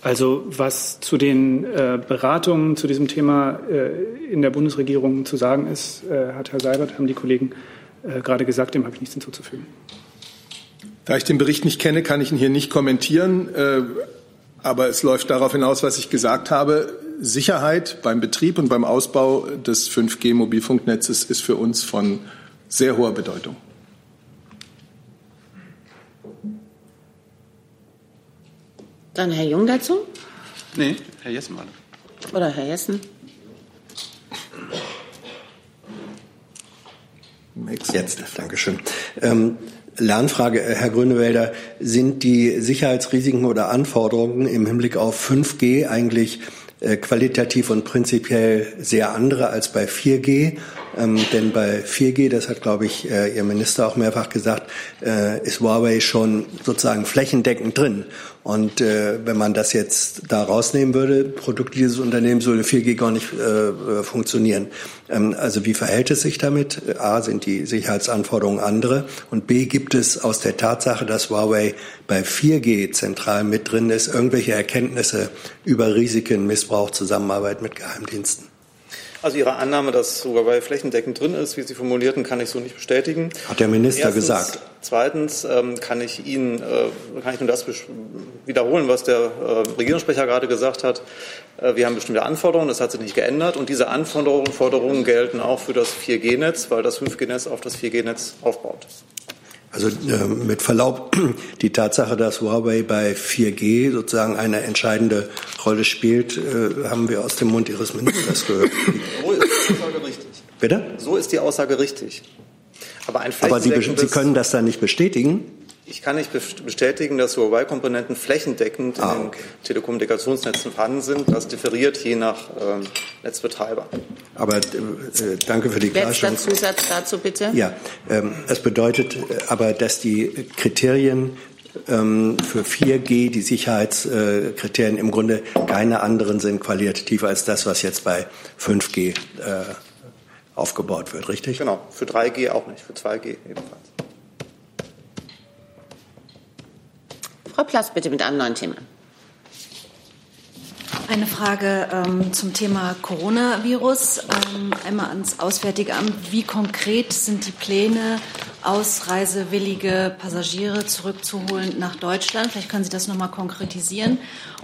Also was zu den äh, Beratungen zu diesem Thema äh, in der Bundesregierung zu sagen ist, hat Herr Seibert, haben die Kollegen gerade gesagt, dem habe ich nichts hinzuzufügen. Da ich den Bericht nicht kenne, kann ich ihn hier nicht kommentieren. Äh, Aber es läuft darauf hinaus, was ich gesagt habe. Sicherheit beim Betrieb und beim Ausbau des 5G-Mobilfunknetzes ist für uns von sehr hoher Bedeutung. Dann Herr Jung dazu? Nee, Herr Jessen war Oder Herr Jessen? Jetzt, Dankeschön. Ähm, Lernfrage, äh, Herr Grünewälder, sind die Sicherheitsrisiken oder Anforderungen im Hinblick auf 5G eigentlich äh, qualitativ und prinzipiell sehr andere als bei 4G? Ähm, denn bei 4G, das hat, glaube ich, äh, Ihr Minister auch mehrfach gesagt, äh, ist Huawei schon sozusagen flächendeckend drin. Und äh, wenn man das jetzt da rausnehmen würde, Produkte dieses Unternehmens würde 4G gar nicht äh, äh, funktionieren. Ähm, also wie verhält es sich damit? A, sind die Sicherheitsanforderungen andere und B, gibt es aus der Tatsache, dass Huawei bei 4G zentral mit drin ist, irgendwelche Erkenntnisse über Risiken, Missbrauch, Zusammenarbeit mit Geheimdiensten? Also Ihre Annahme, dass Huawei flächendeckend drin ist, wie Sie formulierten, kann ich so nicht bestätigen. Hat der Minister Erstens, gesagt. Zweitens ähm, kann ich Ihnen äh, kann ich nur das wiederholen, was der äh, Regierungssprecher gerade gesagt hat. Äh, wir haben bestimmte Anforderungen, das hat sich nicht geändert und diese Anforderungen Forderungen gelten auch für das 4G-Netz, weil das 5G-Netz auf das 4G-Netz aufbaut. Also äh, mit Verlaub, die Tatsache, dass Huawei bei 4G sozusagen eine entscheidende Rolle spielt, äh, haben wir aus dem Mund Ihres Ministers gehört. So ist die Aussage richtig. Bitte? So ist die Aussage richtig. Aber ein Aber Sie, Sie können das dann nicht bestätigen? Ich kann nicht best- bestätigen, dass Huawei-Komponenten flächendeckend Ah, in den Telekommunikationsnetzen vorhanden sind. Das differiert je nach ähm, Netzbetreiber. Aber äh, danke für die Letzter Klarstellung. Zusatz dazu bitte. Ja, ähm, es bedeutet äh, aber, dass die Kriterien ähm, für 4G, die Sicherheitskriterien im Grunde keine anderen sind qualitativ als das, was jetzt bei 5G äh, aufgebaut wird, richtig? Genau, für 3G auch nicht, für 2G ebenfalls. Frau Plass, bitte mit einem neuen Thema. Eine Frage ähm, zum Thema Coronavirus. Ähm, einmal ans Auswärtige Amt. Wie konkret sind die Pläne, ausreisewillige Passagiere zurückzuholen nach Deutschland? Vielleicht können Sie das noch mal konkretisieren.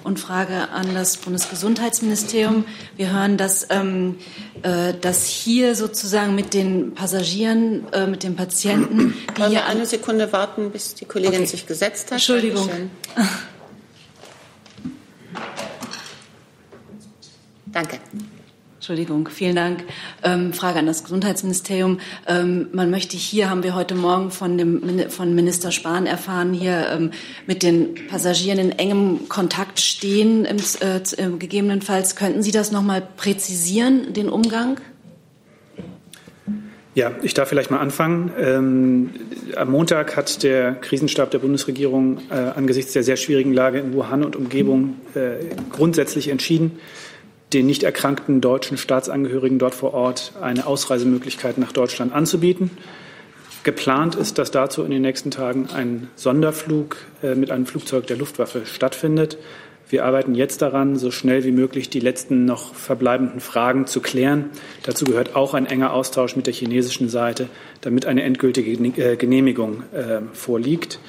Und Frage an das Bundesgesundheitsministerium. Wir hören, dass, ähm, äh, dass hier sozusagen mit den Passagieren, äh, mit den Patienten, die Wollen hier wir eine Sekunde warten, bis die Kollegin Okay. sich gesetzt hat? Entschuldigung. Dankeschön. Danke. Entschuldigung, vielen Dank. Ähm, Frage an das Gesundheitsministerium. Ähm, man möchte hier, haben wir heute Morgen von, dem, von Minister Spahn erfahren, hier ähm, mit den Passagieren in engem Kontakt stehen, im, äh, äh, gegebenenfalls. Könnten Sie das noch mal präzisieren, den Umgang? Ja, ich darf vielleicht mal anfangen. Ähm, am Montag hat der Krisenstab der Bundesregierung äh, angesichts der sehr schwierigen Lage in Wuhan und Umgebung äh, grundsätzlich entschieden, den nicht erkrankten deutschen Staatsangehörigen dort vor Ort eine Ausreisemöglichkeit nach Deutschland anzubieten. Geplant ist, dass dazu in den nächsten Tagen ein Sonderflug äh, mit einem Flugzeug der Luftwaffe stattfindet. Wir arbeiten jetzt daran, so schnell wie möglich die letzten noch verbleibenden Fragen zu klären. Dazu gehört auch ein enger Austausch mit der chinesischen Seite, damit eine endgültige äh, Genehmigung äh, vorliegt.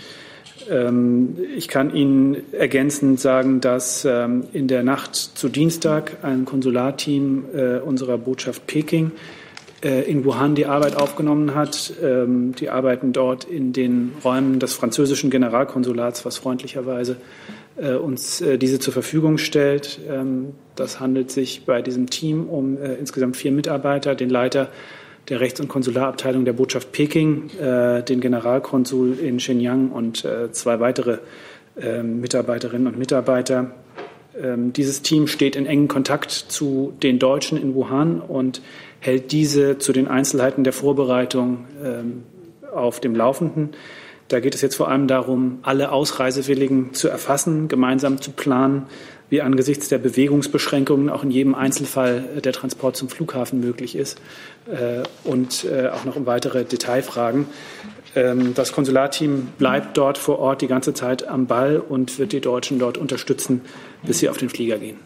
Ähm, Ich kann Ihnen ergänzend sagen, dass ähm, in der Nacht zu Dienstag ein Konsularteam äh, unserer Botschaft Peking äh, in Wuhan die Arbeit aufgenommen hat. Ähm, Die arbeiten dort in den Räumen des französischen Generalkonsulats, was freundlicherweise äh, uns diese zur Verfügung stellt. Das handelt sich bei diesem Team um insgesamt vier Mitarbeiter, den Leiter der Rechts- und Konsularabteilung der Botschaft Peking, äh, den Generalkonsul in Shenyang und äh, zwei weitere äh, Mitarbeiterinnen und Mitarbeiter. Ähm, dieses Team steht in engem Kontakt zu den Deutschen in Wuhan und hält diese zu den Einzelheiten der Vorbereitung ähm, auf dem Laufenden. Da geht es jetzt vor allem darum, alle Ausreisewilligen zu erfassen, gemeinsam zu planen, wie angesichts der Bewegungsbeschränkungen auch in jedem Einzelfall der Transport zum Flughafen möglich ist äh, und äh, auch noch um weitere Detailfragen. Ähm, Das Konsularteam bleibt dort vor Ort die ganze Zeit am Ball und wird die Deutschen dort unterstützen, bis sie auf den Flieger gehen.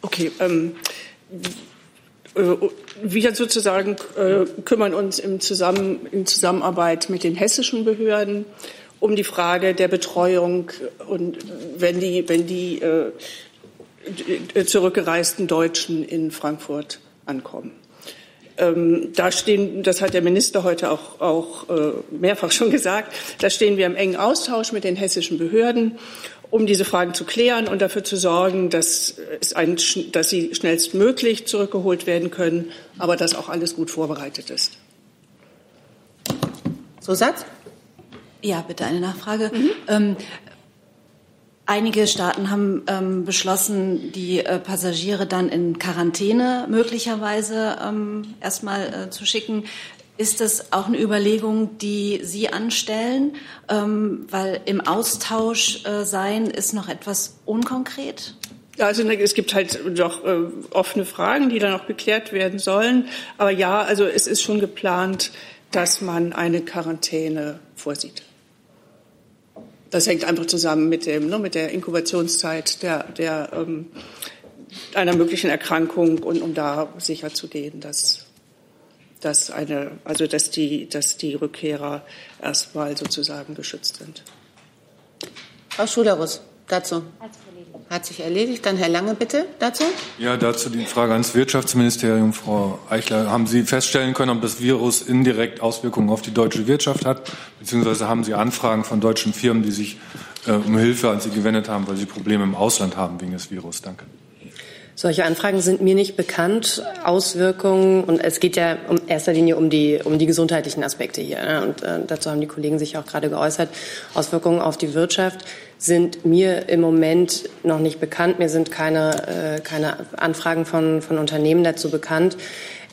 Okay, ähm, äh, wir sozusagen äh, kümmern uns im Zusammen, in Zusammenarbeit mit den hessischen Behörden um die Frage der Betreuung und wenn die, wenn die äh, zurückgereisten Deutschen in Frankfurt ankommen. Ähm, da stehen, das hat der Minister heute auch, auch äh, mehrfach schon gesagt, da stehen wir im engen Austausch mit den hessischen Behörden, um diese Fragen zu klären und dafür zu sorgen, dass, es ein, dass sie schnellstmöglich zurückgeholt werden können, aber dass auch alles gut vorbereitet ist. Zusatz? Ja, bitte eine Nachfrage. Mhm. Ähm, Einige Staaten haben ähm, beschlossen, die äh, Passagiere dann in Quarantäne möglicherweise ähm, erstmal äh, zu schicken. Ist das auch eine Überlegung, die Sie anstellen? Ähm, weil im Austausch äh, sein ist noch etwas unkonkret? Ja, also ne, es gibt halt doch äh, offene Fragen, die dann auch geklärt werden sollen. Aber ja, also es ist schon geplant, dass man eine Quarantäne vorsieht. Das hängt einfach zusammen mit, dem, ne, mit der Inkubationszeit der, der, ähm, einer möglichen Erkrankung und um da sicherzugehen, dass, dass, eine, also dass, die, dass die Rückkehrer erstmal sozusagen geschützt sind. Frau Schulerus, dazu. Hat sich erledigt. Dann Herr Lange, bitte dazu. Ja, dazu die Frage ans Wirtschaftsministerium. Frau Eichler, haben Sie feststellen können, ob das Virus indirekt Auswirkungen auf die deutsche Wirtschaft hat? Beziehungsweise haben Sie Anfragen von deutschen Firmen, die sich äh, um Hilfe an Sie gewendet haben, weil sie Probleme im Ausland haben wegen des Virus? Danke. Solche Anfragen sind mir nicht bekannt. Auswirkungen, und es geht ja in erster Linie um die, um die gesundheitlichen Aspekte hier. Ne? Und äh, dazu haben die Kollegen sich auch gerade geäußert. Auswirkungen auf die Wirtschaft sind mir im Moment noch nicht bekannt. Mir sind keine, äh, keine Anfragen von, von Unternehmen dazu bekannt.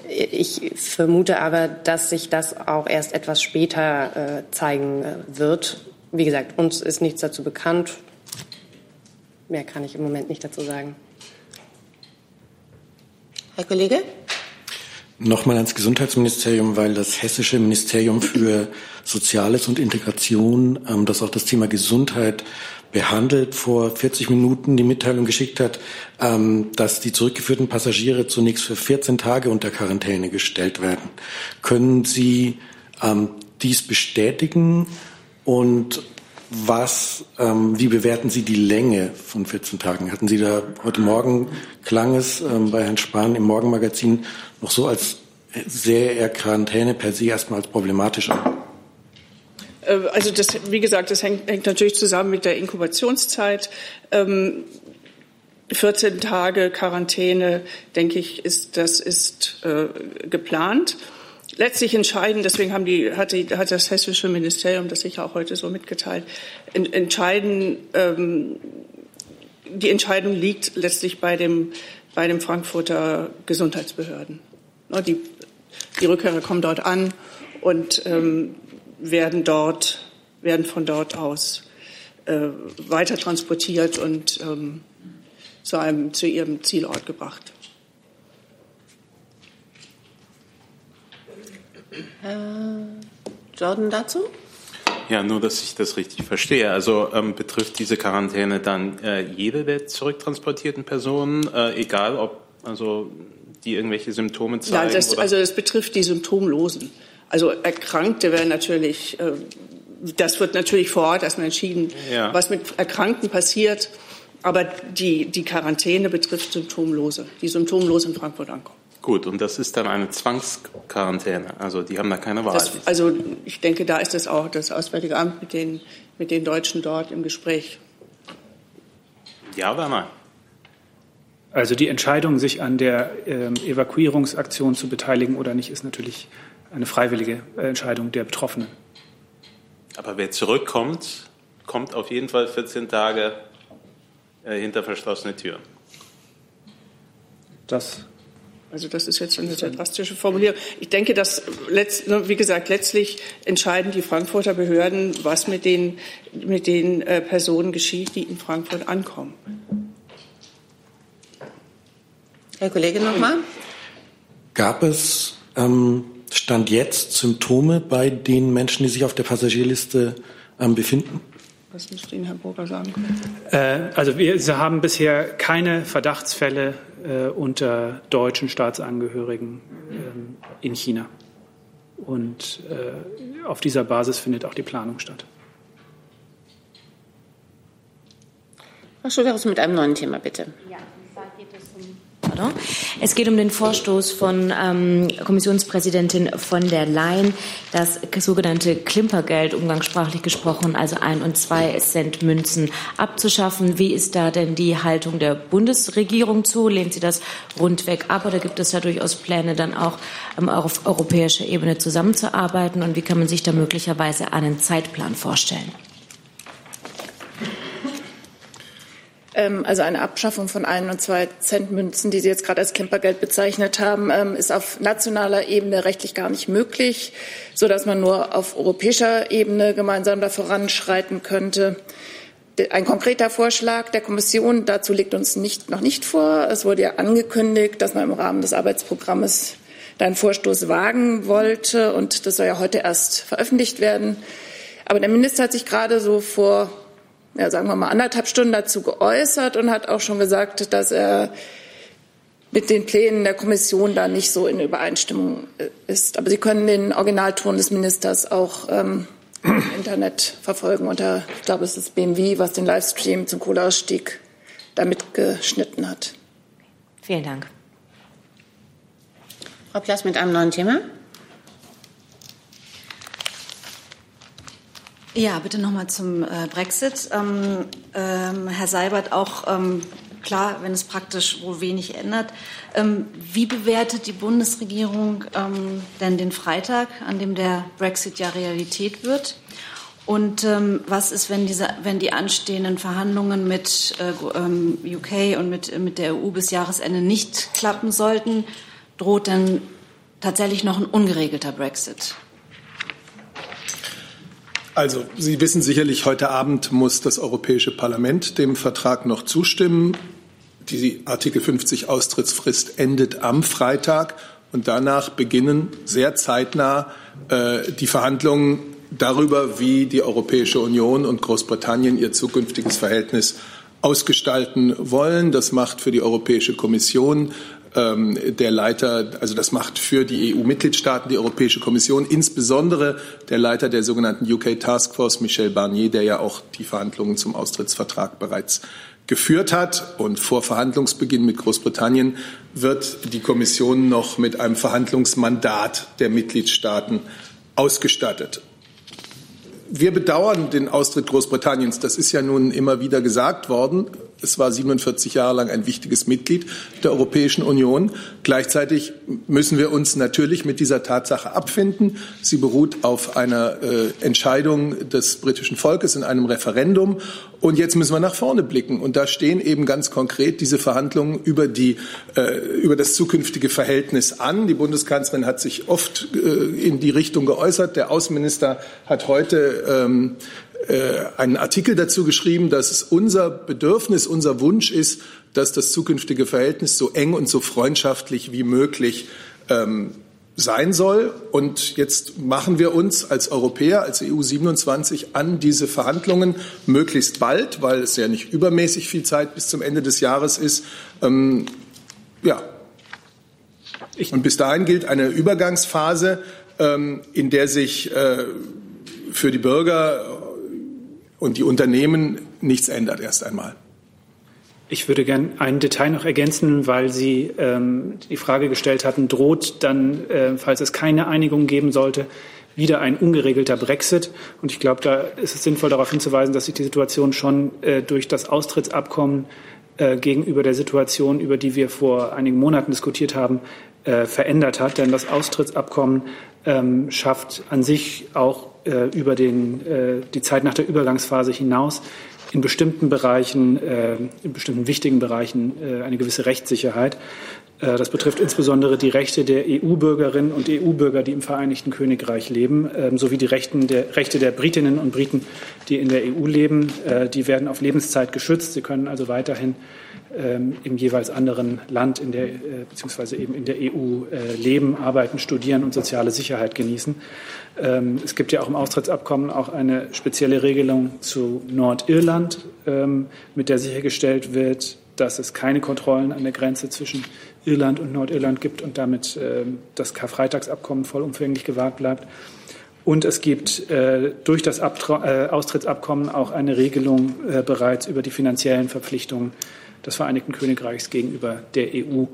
Ich vermute aber, dass sich das auch erst etwas später äh, zeigen äh, wird. Wie gesagt, uns ist nichts dazu bekannt. Mehr kann ich im Moment nicht dazu sagen. Herr Kollege? Nochmal ans Gesundheitsministerium, weil das hessische Ministerium für Soziales und Integration, ähm, das auch das Thema Gesundheit behandelt, vor 40 Minuten die Mitteilung geschickt hat, ähm, dass die zurückgeführten Passagiere zunächst für 14 Tage unter Quarantäne gestellt werden. Können Sie ähm, dies bestätigen und was, ähm, wie bewerten Sie die Länge von 14 Tagen? Hatten Sie da heute Morgen klang es ähm, bei Herrn Spahn im Morgenmagazin noch so, als sähe er Quarantäne per se erstmal als problematisch an? Äh, also das, wie gesagt, das hängt, hängt natürlich zusammen mit der Inkubationszeit. Ähm, 14 Tage Quarantäne, denke ich, ist, das ist äh, geplant letztlich entscheiden, deswegen haben die, hat, die, hat das hessische Ministerium das sicher auch heute so mitgeteilt, en, entscheiden, ähm, die Entscheidung liegt letztlich bei dem, bei dem Frankfurter Gesundheitsbehörden. Die, die Rückkehrer kommen dort an und ähm, werden dort, werden von dort aus äh, weiter transportiert und ähm, zu, einem, zu ihrem Zielort gebracht. Herr Jordan dazu? Ja, nur, dass ich das richtig verstehe. Also ähm, betrifft diese Quarantäne dann äh, jede der zurücktransportierten Personen, äh, egal ob also die irgendwelche Symptome zeigen? Ja, das, also es betrifft die Symptomlosen. Also Erkrankte werden natürlich, äh, das wird natürlich vor Ort erstmal entschieden, ja. was mit Erkrankten passiert. Aber die, die Quarantäne betrifft Symptomlose, die symptomlos in Frankfurt ankommen. Gut, und das ist dann eine Zwangsquarantäne. Also die haben da keine Wahl. Das, also ich denke, da ist das auch das Auswärtige Amt mit den, mit den Deutschen dort im Gespräch. Ja oder nein? Also die Entscheidung, sich an der äh, Evakuierungsaktion zu beteiligen oder nicht, ist natürlich eine freiwillige äh, Entscheidung der Betroffenen. Aber wer zurückkommt, kommt auf jeden Fall 14 Tage äh, hinter verschlossene Türen. Das also das ist jetzt eine sehr drastische Formulierung. Ich denke, dass, ne, wie gesagt, letztlich entscheiden die Frankfurter Behörden, was mit den, mit den äh, Personen geschieht, die in Frankfurt ankommen. Herr Kollege nochmal. Gab es ähm, Stand jetzt Symptome bei den Menschen, die sich auf der Passagierliste ähm, befinden? Das müsste Ihnen Herr Burger sagen. Äh, also wir haben bisher keine Verdachtsfälle äh, unter deutschen Staatsangehörigen ähm, in China. Und äh, auf dieser Basis findet auch die Planung statt. Frau Schulerus mit einem neuen Thema, bitte. Ja, geht es um Pardon. Es geht um den Vorstoß von ähm, Kommissionspräsidentin von der Leyen, das sogenannte Klimpergeld, umgangssprachlich gesprochen, also ein und zwei Cent Münzen abzuschaffen. Wie ist da denn die Haltung der Bundesregierung zu? Lehnt sie das rundweg ab oder gibt es da durchaus Pläne, dann auch ähm, auf europäischer Ebene zusammenzuarbeiten? Und wie kann man sich da möglicherweise einen Zeitplan vorstellen? Ähm, also eine Abschaffung von ein und zwei Cent Münzen, die Sie jetzt gerade als Klimpergeld bezeichnet haben, ähm, ist auf nationaler Ebene rechtlich gar nicht möglich, so dass man nur auf europäischer Ebene gemeinsam da voranschreiten könnte. Ein konkreter Vorschlag der Kommission dazu liegt uns nicht, noch nicht vor. Es wurde ja angekündigt, dass man im Rahmen des Arbeitsprogrammes einen Vorstoß wagen wollte. Und das soll ja heute erst veröffentlicht werden. Aber der Minister hat sich gerade so vor ja, sagen wir mal, anderthalb Stunden dazu geäußert und hat auch schon gesagt, dass er mit den Plänen der Kommission da nicht so in Übereinstimmung äh, ist. Aber Sie können den Originalton des Ministers auch ähm, im Internet verfolgen unter, ich glaube, es ist BMW, was den Livestream zum Kohleausstieg da mitgeschnitten hat. Vielen Dank. Frau Plass mit einem neuen Thema. Ja, bitte nochmal zum äh, Brexit. Ähm, ähm, Herr Seibert, auch ähm, klar, wenn es praktisch wohl wenig ändert. Ähm, wie bewertet die Bundesregierung ähm, denn den Freitag, an dem der Brexit ja Realität wird? Und ähm, was ist, wenn, diese, wenn die anstehenden Verhandlungen mit äh, UK und mit, mit der EU bis Jahresende nicht klappen sollten? Droht denn tatsächlich noch ein ungeregelter Brexit? Also, Sie wissen sicherlich, heute Abend muss das Europäische Parlament dem Vertrag noch zustimmen. Die Artikel 50 Austrittsfrist endet am Freitag und danach beginnen sehr zeitnah äh, die Verhandlungen darüber, wie die Europäische Union und Großbritannien ihr zukünftiges Verhältnis ausgestalten wollen. Das macht für die Europäische Kommission ähm, der Leiter, also das macht für die EU-Mitgliedstaaten die Europäische Kommission, insbesondere der Leiter der sogenannten UK Task Force, Michel Barnier, der ja auch die Verhandlungen zum Austrittsvertrag bereits geführt hat. Und vor Verhandlungsbeginn mit Großbritannien wird die Kommission noch mit einem Verhandlungsmandat der Mitgliedstaaten ausgestattet. Wir bedauern den Austritt Großbritanniens. Das ist ja nun immer wieder gesagt worden. Es war 47 Jahre lang ein wichtiges Mitglied der Europäischen Union. Gleichzeitig müssen wir uns natürlich mit dieser Tatsache abfinden. Sie beruht auf einer äh, Entscheidung des britischen Volkes in einem Referendum. Und jetzt müssen wir nach vorne blicken. Und da stehen eben ganz konkret diese Verhandlungen über, die, äh, über das zukünftige Verhältnis an. Die Bundeskanzlerin hat sich oft äh, in die Richtung geäußert. Der Außenminister hat heute ähm, äh, einen Artikel dazu geschrieben, dass es unser Bedürfnis, unser Wunsch ist, dass das zukünftige Verhältnis so eng und so freundschaftlich wie möglich ähm, sein soll. Und jetzt machen wir uns als Europäer, als EU 27 an diese Verhandlungen möglichst bald, weil es ja nicht übermäßig viel Zeit bis zum Ende des Jahres ist. Ähm, ja. Und bis dahin gilt eine Übergangsphase, ähm, in der sich äh, für die Bürger und die Unternehmen nichts ändert erst einmal. Ich würde gern ein Detail noch ergänzen, weil Sie ähm, die Frage gestellt hatten, droht dann, äh, falls es keine Einigung geben sollte, wieder ein ungeregelter Brexit. Und ich glaube, da ist es sinnvoll darauf hinzuweisen, dass sich die Situation schon äh, durch das Austrittsabkommen äh, gegenüber der Situation, über die wir vor einigen Monaten diskutiert haben, äh, verändert hat. Denn das Austrittsabkommen ähm, schafft an sich auch äh, über den, äh, die Zeit nach der Übergangsphase hinaus in bestimmten Bereichen, äh, in bestimmten wichtigen Bereichen äh, eine gewisse Rechtssicherheit. Äh, das betrifft insbesondere die Rechte der EU-Bürgerinnen und EU-Bürger, die im Vereinigten Königreich leben, ähm, sowie die Rechten der, Rechte der Britinnen und Briten, die in der EU leben. Äh, die werden auf Lebenszeit geschützt. Sie können also weiterhin im jeweils anderen Land in der, äh, beziehungsweise eben in der EU äh, leben, arbeiten, studieren und soziale Sicherheit genießen. Ähm, es gibt ja auch im Austrittsabkommen auch eine spezielle Regelung zu Nordirland, ähm, mit der sichergestellt wird, dass es keine Kontrollen an der Grenze zwischen Irland und Nordirland gibt und damit das Karfreitagsabkommen vollumfänglich gewahrt bleibt. Und es gibt äh, durch das Abtra äh, Austrittsabkommen auch eine Regelung äh, bereits über die finanziellen Verpflichtungen des Vereinigten Königreichs gegenüber der EU.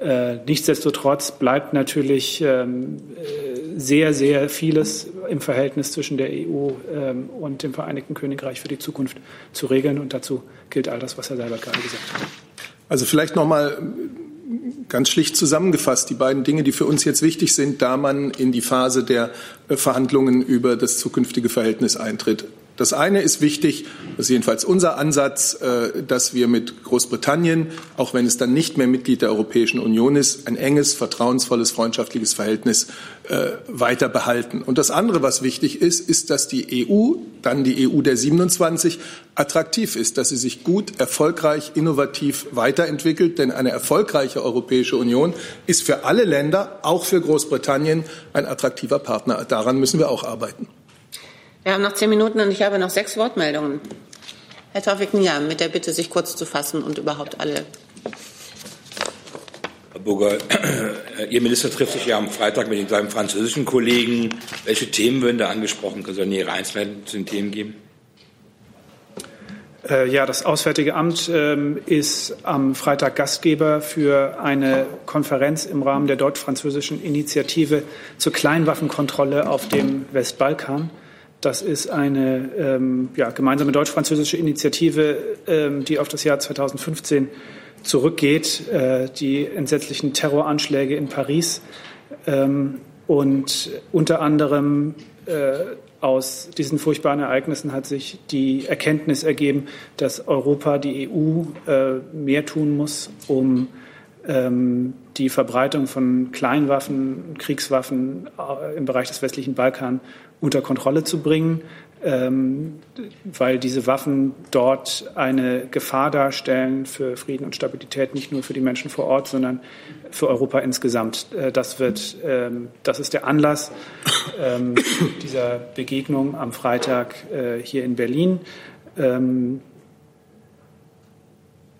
Äh, nichtsdestotrotz bleibt natürlich ähm, äh, sehr, sehr vieles im Verhältnis zwischen der EU ähm, und dem Vereinigten Königreich für die Zukunft zu regeln. Und dazu gilt all das, was Herr Seibert gerade gesagt hat. Also vielleicht noch mal ganz schlicht zusammengefasst die beiden Dinge, die für uns jetzt wichtig sind, da man in die Phase der Verhandlungen über das zukünftige Verhältnis eintritt. Das eine ist wichtig, das ist jedenfalls unser Ansatz, äh, dass wir mit Großbritannien, auch wenn es dann nicht mehr Mitglied der Europäischen Union ist, ein enges, vertrauensvolles, freundschaftliches Verhältnis äh, weiter behalten. Und das andere, was wichtig ist, ist, dass die EU, dann die EU der 27, attraktiv ist, dass sie sich gut, erfolgreich, innovativ weiterentwickelt. Denn eine erfolgreiche Europäische Union ist für alle Länder, auch für Großbritannien, ein attraktiver Partner. Daran müssen wir auch arbeiten. Wir haben noch zehn Minuten und ich habe noch sechs Wortmeldungen. Herr Taufik Niam, mit der Bitte, sich kurz zu fassen und überhaupt alle. Herr Burger, Ihr Minister trifft sich ja am Freitag mit seinem französischen Kollegen. Welche Themen würden da angesprochen? Können Sie eine Ihre Einzelheiten zu den Themen geben? Äh, ja, das Auswärtige Amt ähm, ist am Freitag Gastgeber für eine Konferenz im Rahmen der deutsch-französischen Initiative zur Kleinwaffenkontrolle auf dem Westbalkan. Das ist eine ähm, ja, gemeinsame deutsch-französische Initiative, ähm, die auf das Jahr 2015 zurückgeht, äh, die entsetzlichen Terroranschläge in Paris ähm, und unter anderem äh, aus diesen furchtbaren Ereignissen hat sich die Erkenntnis ergeben, dass Europa, die EU, äh, mehr tun muss, um ähm, die Verbreitung von Kleinwaffen, Kriegswaffen äh, im Bereich des westlichen Balkan unter Kontrolle zu bringen, ähm, weil diese Waffen dort eine Gefahr darstellen für Frieden und Stabilität, nicht nur für die Menschen vor Ort, sondern für Europa insgesamt. Äh, das, wird, ähm, das ist der Anlass ähm, dieser Begegnung am Freitag äh, hier in Berlin. Ähm,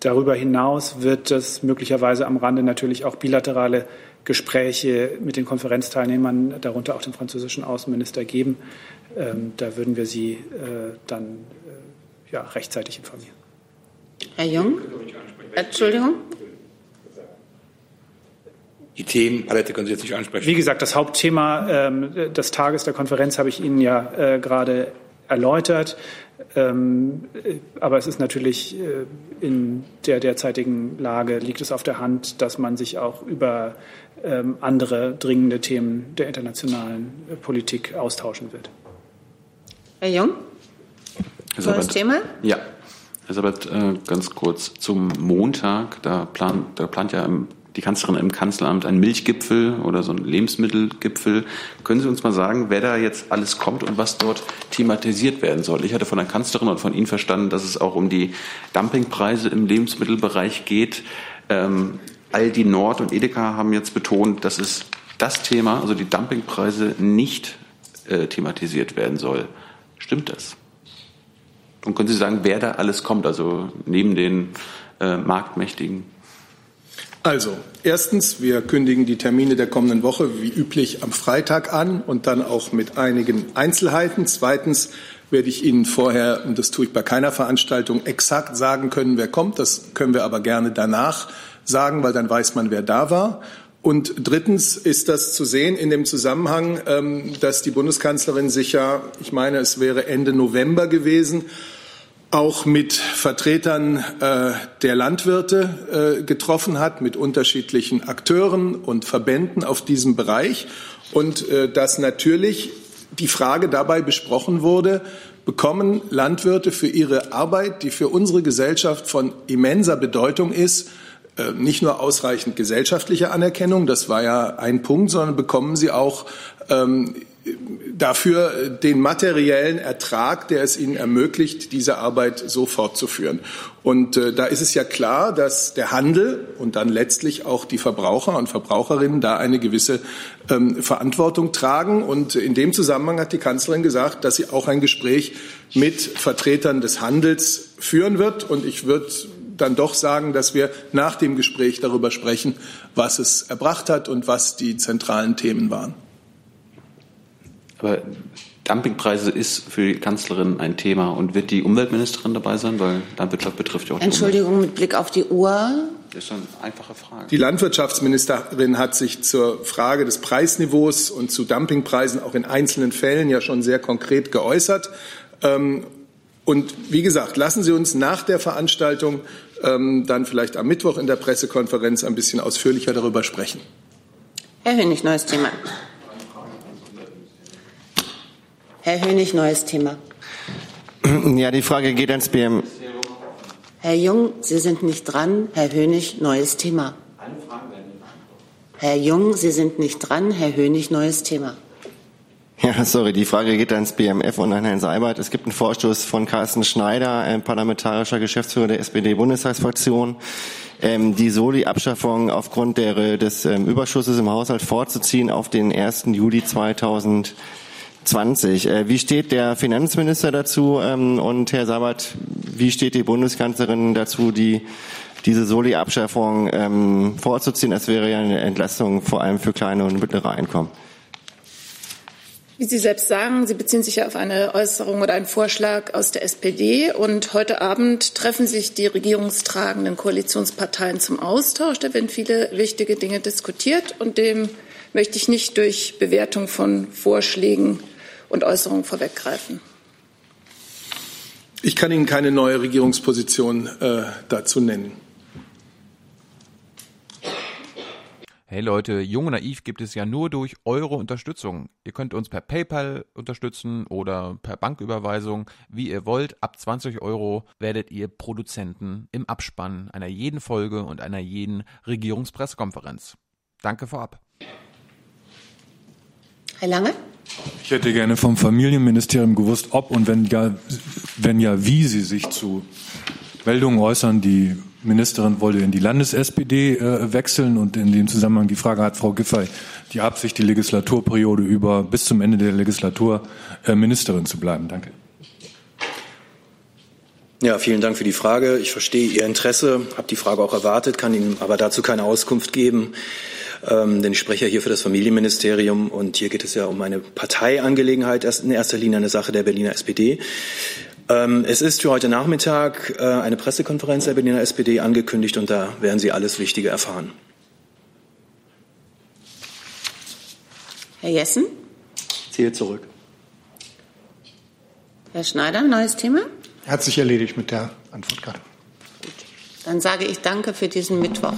darüber hinaus wird es möglicherweise am Rande natürlich auch bilaterale Gespräche mit den Konferenzteilnehmern, darunter auch dem französischen Außenminister, geben. Ähm, da würden wir Sie äh, dann äh, ja, rechtzeitig informieren. Herr Jung? Entschuldigung? Die Themenpalette können Sie jetzt nicht ansprechen. Wie gesagt, das Hauptthema ähm, des Tages der Konferenz habe ich Ihnen ja äh, gerade erläutert. Ähm, äh, aber es ist natürlich äh, in der derzeitigen Lage liegt es auf der Hand, dass man sich auch über ähm, andere dringende Themen der internationalen äh, Politik austauschen wird. Herr Jung? Neues Thema? Ja. Herr Sabat, äh, ganz kurz zum Montag. Da plant, da plant ja die Kanzlerin im Kanzleramt einen Milchgipfel oder so einen Lebensmittelgipfel. Können Sie uns mal sagen, wer da jetzt alles kommt und was dort thematisiert werden soll? Ich hatte von der Kanzlerin und von Ihnen verstanden, dass es auch um die Dumpingpreise im Lebensmittelbereich geht. Ähm, Aldi Nord und Edeka haben jetzt betont, dass es das Thema, also die Dumpingpreise, nicht äh, thematisiert werden soll. Stimmt das? Und können Sie sagen, wer da alles kommt, also neben den äh, Marktmächtigen? Also, erstens, wir kündigen die Termine der kommenden Woche wie üblich am Freitag an und dann auch mit einigen Einzelheiten. Zweitens werde ich Ihnen vorher, und das tue ich bei keiner Veranstaltung, exakt sagen können, wer kommt. Das können wir aber gerne danach sagen, weil dann weiß man, wer da war. Und drittens ist das zu sehen in dem Zusammenhang, ähm, dass die Bundeskanzlerin sich ja, ich meine, es wäre Ende November gewesen, auch mit Vertretern äh, der Landwirte äh, getroffen hat, mit unterschiedlichen Akteuren und Verbänden auf diesem Bereich. Und äh, dass natürlich die Frage dabei besprochen wurde, bekommen Landwirte für ihre Arbeit, die für unsere Gesellschaft von immenser Bedeutung ist, äh, nicht nur ausreichend gesellschaftliche Anerkennung, das war ja ein Punkt, sondern bekommen sie auch ähm, dafür den materiellen Ertrag, der es ihnen ermöglicht, diese Arbeit so fortzuführen. Und äh, da ist es ja klar, dass der Handel und dann letztlich auch die Verbraucher und Verbraucherinnen da eine gewisse ähm, Verantwortung tragen. Und in dem Zusammenhang hat die Kanzlerin gesagt, dass sie auch ein Gespräch mit Vertretern des Handels führen wird. Und ich würde dann doch sagen, dass wir nach dem Gespräch darüber sprechen, was es erbracht hat und was die zentralen Themen waren. Aber Dumpingpreise ist für die Kanzlerin ein Thema und wird die Umweltministerin dabei sein, weil Landwirtschaft betrifft ja auch die Entschuldigung, mit Blick auf die Uhr. Das ist eine einfache Frage. Die Landwirtschaftsministerin hat sich zur Frage des Preisniveaus und zu Dumpingpreisen auch in einzelnen Fällen ja schon sehr konkret geäußert. Ähm, und wie gesagt, lassen Sie uns nach der Veranstaltung ähm, dann vielleicht am Mittwoch in der Pressekonferenz ein bisschen ausführlicher darüber sprechen. Herr Hönig, neues Thema. Herr Hönig, neues Thema. Ja, die Frage geht ans BM. Herr Jung, Sie sind nicht dran. Herr Hönig, neues Thema. Herr Jung, Sie sind nicht dran. Herr Hönig, neues Thema. Ja, sorry, die Frage geht ans BMF und an Herrn Seibert. Es gibt einen Vorstoß von Carsten Schneider, ein parlamentarischer Geschäftsführer der SPD-Bundestagsfraktion, ähm, die Soli-Abschaffung aufgrund der, des ähm, Überschusses im Haushalt vorzuziehen auf den 1. Juli 2020. Äh, wie steht der Finanzminister dazu? Ähm, und Herr Seibert, wie steht die Bundeskanzlerin dazu, die diese Soli-Abschaffung ähm, vorzuziehen? Das wäre ja eine Entlastung vor allem für kleine und mittlere Einkommen. Wie Sie selbst sagen, Sie beziehen sich ja auf eine Äußerung oder einen Vorschlag aus der SPD. Und heute Abend treffen sich die regierungstragenden Koalitionsparteien zum Austausch. Da werden viele wichtige Dinge diskutiert. Und dem möchte ich nicht durch Bewertung von Vorschlägen und Äußerungen vorweggreifen. Ich kann Ihnen keine neue Regierungsposition äh, dazu nennen. Hey Leute, Jung und Naiv gibt es ja nur durch eure Unterstützung. Ihr könnt uns per PayPal unterstützen oder per Banküberweisung, wie ihr wollt. Ab 20 Euro werdet ihr Produzenten im Abspann einer jeden Folge und einer jeden Regierungspressekonferenz. Danke vorab. Herr Lange? Ich hätte gerne vom Familienministerium gewusst, ob und wenn ja, wenn ja, wie Sie sich zu Meldungen äußern, die Ministerin wolle in die Landes-SPD äh, wechseln und in dem Zusammenhang die Frage hat Frau Giffey die Absicht, die Legislaturperiode über bis zum Ende der Legislatur äh, Ministerin zu bleiben. Danke. Ja, vielen Dank für die Frage. Ich verstehe Ihr Interesse, habe die Frage auch erwartet, kann Ihnen aber dazu keine Auskunft geben, ähm, denn ich spreche ja hier für das Familienministerium und hier geht es ja um eine Parteiangelegenheit, in erster Linie eine Sache der Berliner SPD. Ähm, es ist für heute Nachmittag äh, eine Pressekonferenz der Berliner SPD angekündigt und da werden Sie alles Wichtige erfahren. Herr Jessen? Ziehe zurück. Herr Schneider, neues Thema? Hat sich erledigt mit der Antwort gerade. Dann sage ich danke für diesen Mittwoch.